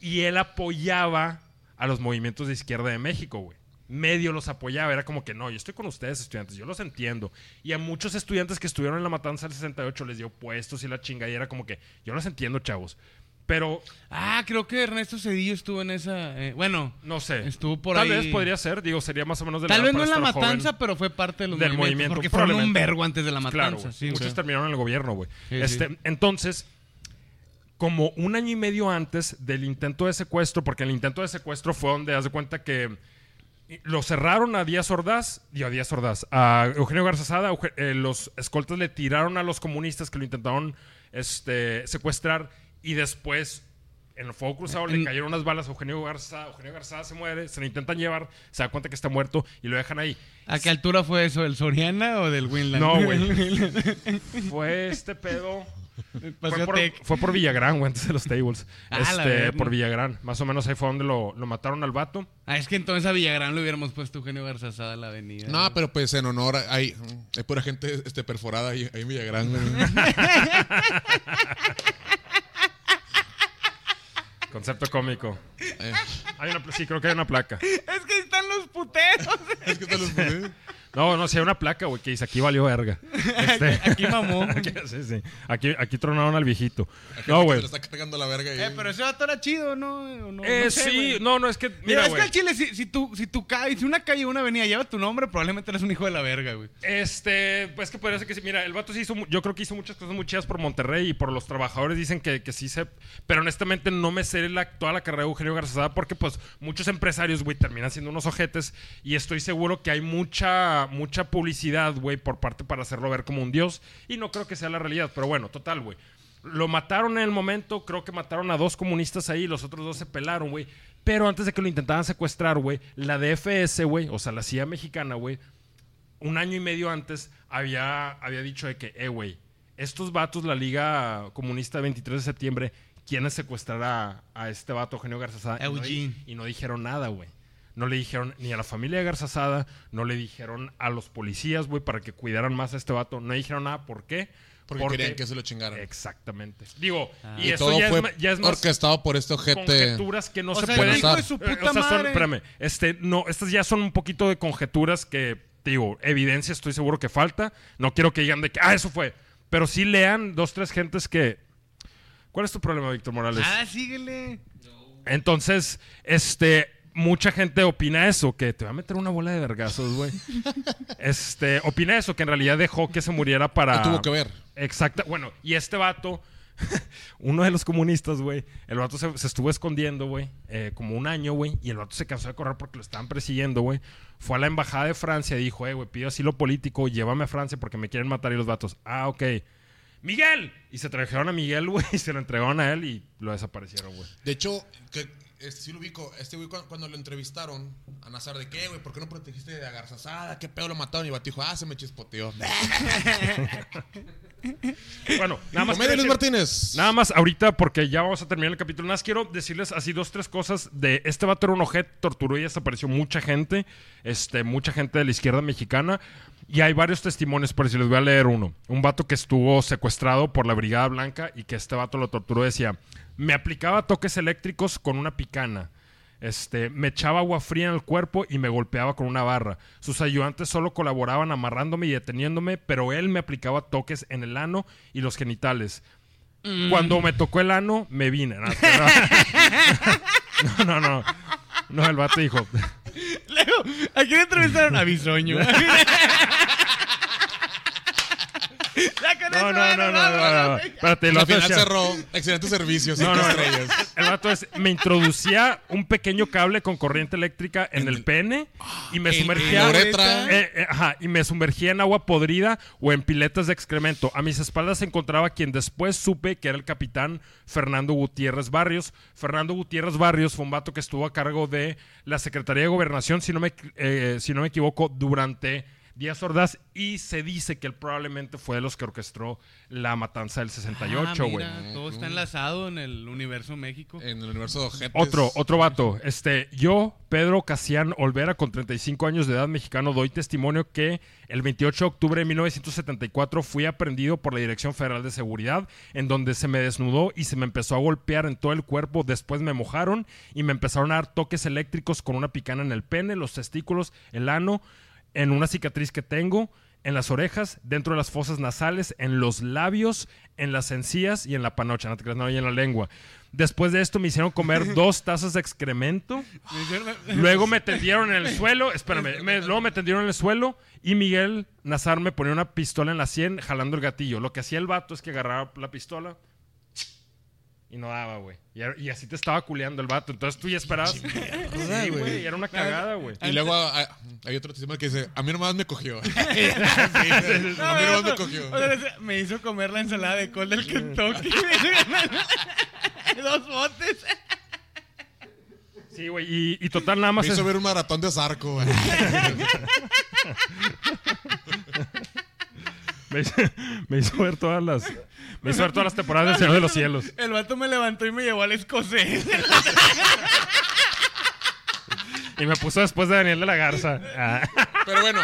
y él apoyaba a los movimientos de izquierda de México, güey. Medio los apoyaba, era como que no, yo estoy con ustedes, estudiantes, yo los entiendo. Y a muchos estudiantes que estuvieron en la matanza del 68 les dio puestos y la chinga, y era como que yo los entiendo, chavos. Pero Ah, creo que Ernesto Cedillo estuvo en esa. eh, bueno, no sé. Estuvo por Tal ahí. vez podría ser, digo, sería más o menos de tal edad vez no en la joven. matanza, pero fue parte de los Del movimiento, Porque fueron un vergo antes de la Claro, matanza. güey. sí, muchos terminaron en el gobierno, güey. Sí, este. Entonces, como un año y medio antes del intento de secuestro, porque el intento de secuestro fue donde haz de cuenta que lo cerraron a Díaz Ordaz, y a Díaz Ordaz, a Eugenio Garzazada, eh, los escoltas le tiraron a los comunistas que lo intentaron este, secuestrar y después en el fuego cruzado le cayeron unas balas a Eugenio Garzazada, Eugenio Garzazada se muere, se lo intentan llevar, se da cuenta que está muerto y lo dejan ahí. ¿A qué altura fue eso? ¿El Soriana o del Winland? No, güey. <laughs> Fue este pedo. Fue por, Tec. fue por Villagrán, güey, antes de los tables. Ah, este, por Villagrán. Más o menos ahí fue donde lo, lo mataron al vato. Ah, es que entonces a Villagrán le hubiéramos puesto Eugenio Garzazada a la avenida. No, pero pues en honor a- hay, hay pura gente este, perforada ahí, ahí en Villagrán. <laughs> <laughs> Concepto cómico. Eh, Hay una, sí, creo que hay una placa. Es que están los puteros. es que te los puse. No, no, hay una placa, güey, que dice aquí valió verga. <laughs> Este, Aquí mamó. <laughs> aquí, sí, sí. Aquí, aquí tronaron al viejito. No, güey. Se le está cargando la verga ahí. Eh, pero ese vato era chido, ¿no? Eh, No sé, sí, no, no, es que, Mira, mira, es que al chile, si, si, tu, si, tu calle, si una calle o una avenida lleva tu nombre, probablemente eres un hijo de la verga, güey. Este, pues que podría ser que sí. Mira, el vato sí hizo, yo creo que hizo muchas cosas muy chidas por Monterrey y por los trabajadores dicen que, que sí se. Pero honestamente no me sé la, toda la carrera de Eugenio Garzazada porque, pues, muchos empresarios, güey, terminan siendo unos ojetes y estoy seguro que hay mucha, mucha publicidad, güey, por parte para hacerlo ver como un dios y no creo que sea la realidad. Pero bueno, total, güey. Lo mataron en el momento, creo que mataron a dos comunistas ahí, los otros dos se pelaron, güey. Pero antes de que lo intentaran secuestrar, güey, la DFS, güey, o sea, la CIA mexicana, güey, un año y medio antes había, había dicho de que, eh, güey, estos vatos, la Liga Comunista 23 de septiembre, quieren secuestrar a, a este vato, Eugenio Garzazada. No, y no dijeron nada, güey. No le dijeron ni a la familia de Garzazada, no le dijeron a los policías, güey, para que cuidaran más a este vato. No dijeron nada. ¿Por qué? Porque querían que se lo chingaran. Exactamente. Digo, Ah. y, Y, eso todo ya, fue es, ya es más orquestado por este ojete. conjeturas que no O se sea, pueden hijo de eh, puta o sea, son, madre. espérame, este, no, estas ya son un poquito de conjeturas que, digo, evidencia estoy seguro que falta. No quiero que digan de que, ah, eso fue. Pero sí lean dos, tres gentes que... ¿Cuál es tu problema, Víctor Morales? Ah, síguele. Entonces, este, mucha gente opina eso, que te va a meter una bola de vergazos, güey. <laughs> este, opina eso, que en realidad dejó que se muriera para... ¿Qué tuvo que ver? Exacto. Bueno, y este vato, <laughs> uno de los comunistas, güey, el vato se, se estuvo escondiendo, güey, eh, como un año, güey, y el vato se cansó de correr porque lo estaban persiguiendo, güey. Fue a la embajada de Francia y dijo, eh, güey, pido asilo político, llévame a Francia porque me quieren matar y los vatos. Ah, ok. Miguel. Y se trajeron a Miguel, güey, <laughs> y se lo entregaron a él y lo desaparecieron, güey. De hecho, que, este, sí lo ubico. Este güey, cuando, cuando lo entrevistaron, a Nazar, ¿de qué, güey? ¿Por qué no protegiste de Agarzazada? ¿Qué pedo lo mataron? Y dijo, ah, se me chispoteó. <laughs> Bueno, nada más. Comedia Luis Martínez. Nada más ahorita, porque ya vamos a terminar el capítulo. Nada más quiero decirles así dos, tres cosas de este vato era un ojete, torturó y desapareció mucha gente, este, mucha gente de la izquierda mexicana. Y hay varios testimonios, por si les voy a leer uno. Un vato que estuvo secuestrado por la Brigada Blanca y que este vato lo torturó decía, me aplicaba toques eléctricos con una picana. Este, me echaba agua fría en el cuerpo y me golpeaba con una barra. Sus ayudantes solo colaboraban amarrándome y deteniéndome, pero él me aplicaba toques en el ano y los genitales. Cuando me tocó el ano, me vine. No, <laughs> no, no. No, el vato dijo. <laughs> Luego, ¿a quién entrevistaron? A Bisoño. <laughs> <laughs> No, no, no, no. Espérate, el vato cerró. Excelente servicio, cinco No, no, estrellas. El vato es, me introducía un pequeño cable con corriente eléctrica en el pene y me En- sumergía. en la uretra. Eh, eh, ajá, y me sumergía en agua podrida o en piletas de excremento. A mis espaldas se encontraba quien después supe que era el capitán Fernando Gutiérrez Barrios. Fernando Gutiérrez Barrios fue un vato que estuvo a cargo de la Secretaría de Gobernación, si no me, eh, si no me equivoco, durante Díaz Ordaz y se dice que él probablemente fue de los que orquestó la matanza del 68, Ah, güey. todo está enlazado en el universo México. En el universo de ojetes. Otro, otro vato. Este, yo, Pedro Casián Olvera, con 35 años de edad mexicano, doy testimonio que el 28 de octubre de 1974 fui aprendido por la Dirección Federal de Seguridad, en donde se me desnudó y se me empezó a golpear en todo el cuerpo. Después me mojaron y me empezaron a dar toques eléctricos con una picana en el pene, los testículos, el ano, en una cicatriz que tengo. En las orejas, dentro de las fosas nasales, en los labios, en las encías y en la panocha, no te creas, no, y en la lengua. Después de esto me hicieron comer <laughs> dos tazas de excremento. Luego me tendieron en el <laughs> suelo. Espérame. me- luego me tendieron en el suelo. Y Miguel Nazar me ponía una pistola en la sien jalando el gatillo. Lo que hacía el vato es que agarraba la pistola. Y no daba, güey. Y, y así te estaba culeando el vato. Entonces tú ya esperabas. Sí, güey. <laughs> Era una cagada, güey. Y luego ah, hay otro testimonio que dice, a mí nomás me cogió. <laughs> <laughs> Sí, a mí nomás me cogió. O sea, ese- me hizo comer la ensalada de col del Kentucky. Dos botes. Sí, güey. Y, y total, nada más. Me hizo es- ver un maratón de Zarco, güey. Me, hizo, <laughs> me hizo ver todas las. Me hizo ver todas las temporadas del Señor de los Cielos. El vato me levantó y me llevó al escocés. Y me puso después de Daniel de la Garza. Ah. Pero bueno,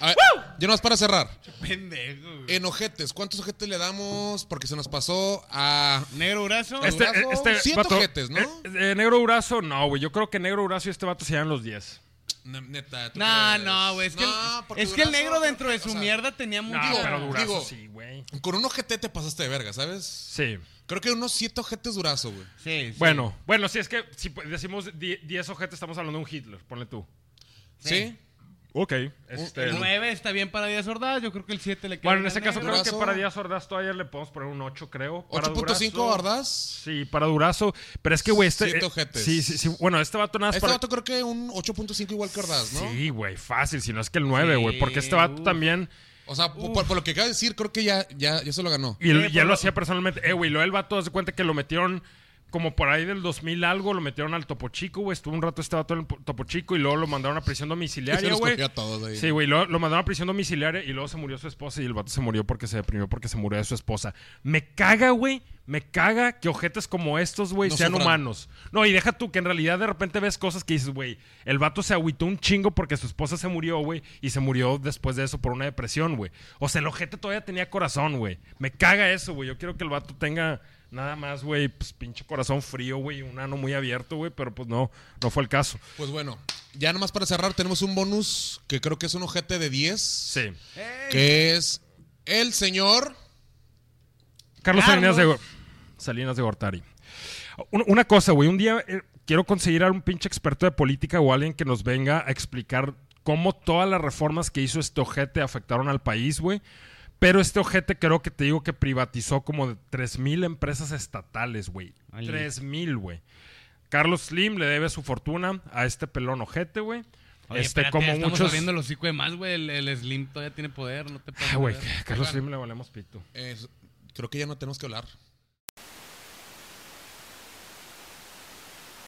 a ver, ya más para cerrar. Pendejo. En ojetes, ¿cuántos ojetes le damos? Porque se nos pasó a... Negro brazo. Este- Este, Durazo, este siete vato- ojetes, ¿no? eh, eh, negro Durazo, no, güey. Yo creo que Negro Durazo y este vato se llaman los 10. Ne- Neta, ¿tú No, no, güey. Es, que, No, el, es que el negro dentro de o su sea, mierda tenía mucho. No, pero Durazo digo- sí, güey. Con un ojete te pasaste de verga, ¿sabes? Sí. Creo que unos siete ojetes durazo, güey. Sí, sí. Bueno, bueno, si es que si decimos 10 ojetes, estamos hablando de un Hitler. Ponle tú. ¿Sí? Ok. Este, El 9 está bien para Díaz Ordaz. Yo creo que el 7 le queda. bueno, en ese caso negro. creo que para Díaz Ordaz todavía le podemos poner un 8, creo. Para 8.5, Durazo- ¿verdad? Sí, para Durazo. Pero es que, güey, este. Siete eh, ojetes. sí, sí, sí. Bueno, este vato nada más Este para- vato creo que un 8.5 igual que Ordaz, ¿no? Sí, güey, fácil. Si no es que el 9, güey. Porque este vato uf. también. O sea, por, por lo que acaba de decir, creo que ya, ya, ya se lo ganó. Y Sí, ya lo hacía personalmente. Eh, güey, lo el vato, haz de cuenta que lo metieron como por ahí del 2000 algo, lo metieron al Topo Chico, güey. Estuvo un rato este vato en el Topo Chico y luego lo mandaron a prisión domiciliaria, güey. Sí, güey, lo, lo mandaron a prisión domiciliaria y luego se murió su esposa y el vato se murió porque se deprimió porque se murió de su esposa. Me caga, güey. Me caga que ojetes como estos, güey, No sean sufran. humanos. No, y deja tú que en realidad de repente ves cosas que dices, güey, el vato se agüitó un chingo porque su esposa se murió, güey, y se murió después de eso por una depresión, güey. O sea, el ojete todavía tenía corazón, güey. Me caga eso, güey. Yo quiero que el vato tenga nada más, güey, pues pinche corazón frío, güey, un ano muy abierto, güey, pero pues no, no fue el caso. Pues bueno, ya nomás para cerrar, tenemos un bonus que creo que es un ojete de 10. Sí. Que es el señor. Carlos, Carlos. Salinas de, Salinas de Gortari. Un- Una cosa, güey. Un día eh, quiero conseguir a un pinche experto de política o alguien que nos venga a explicar cómo todas las reformas que hizo este ojete afectaron al país, güey. Pero este ojete creo que te digo que privatizó como de 3.000 empresas estatales, güey. Ay. 3.000, güey. Carlos Slim le debe su fortuna a este pelón ojete, güey. Oye, Este, espérate, como estamos muchos... abriendo el hocico de más, güey. El, el Slim todavía tiene poder, no te puedes Ah, güey. Carlos Slim le valemos pito. es- creo que ya no tenemos que hablar.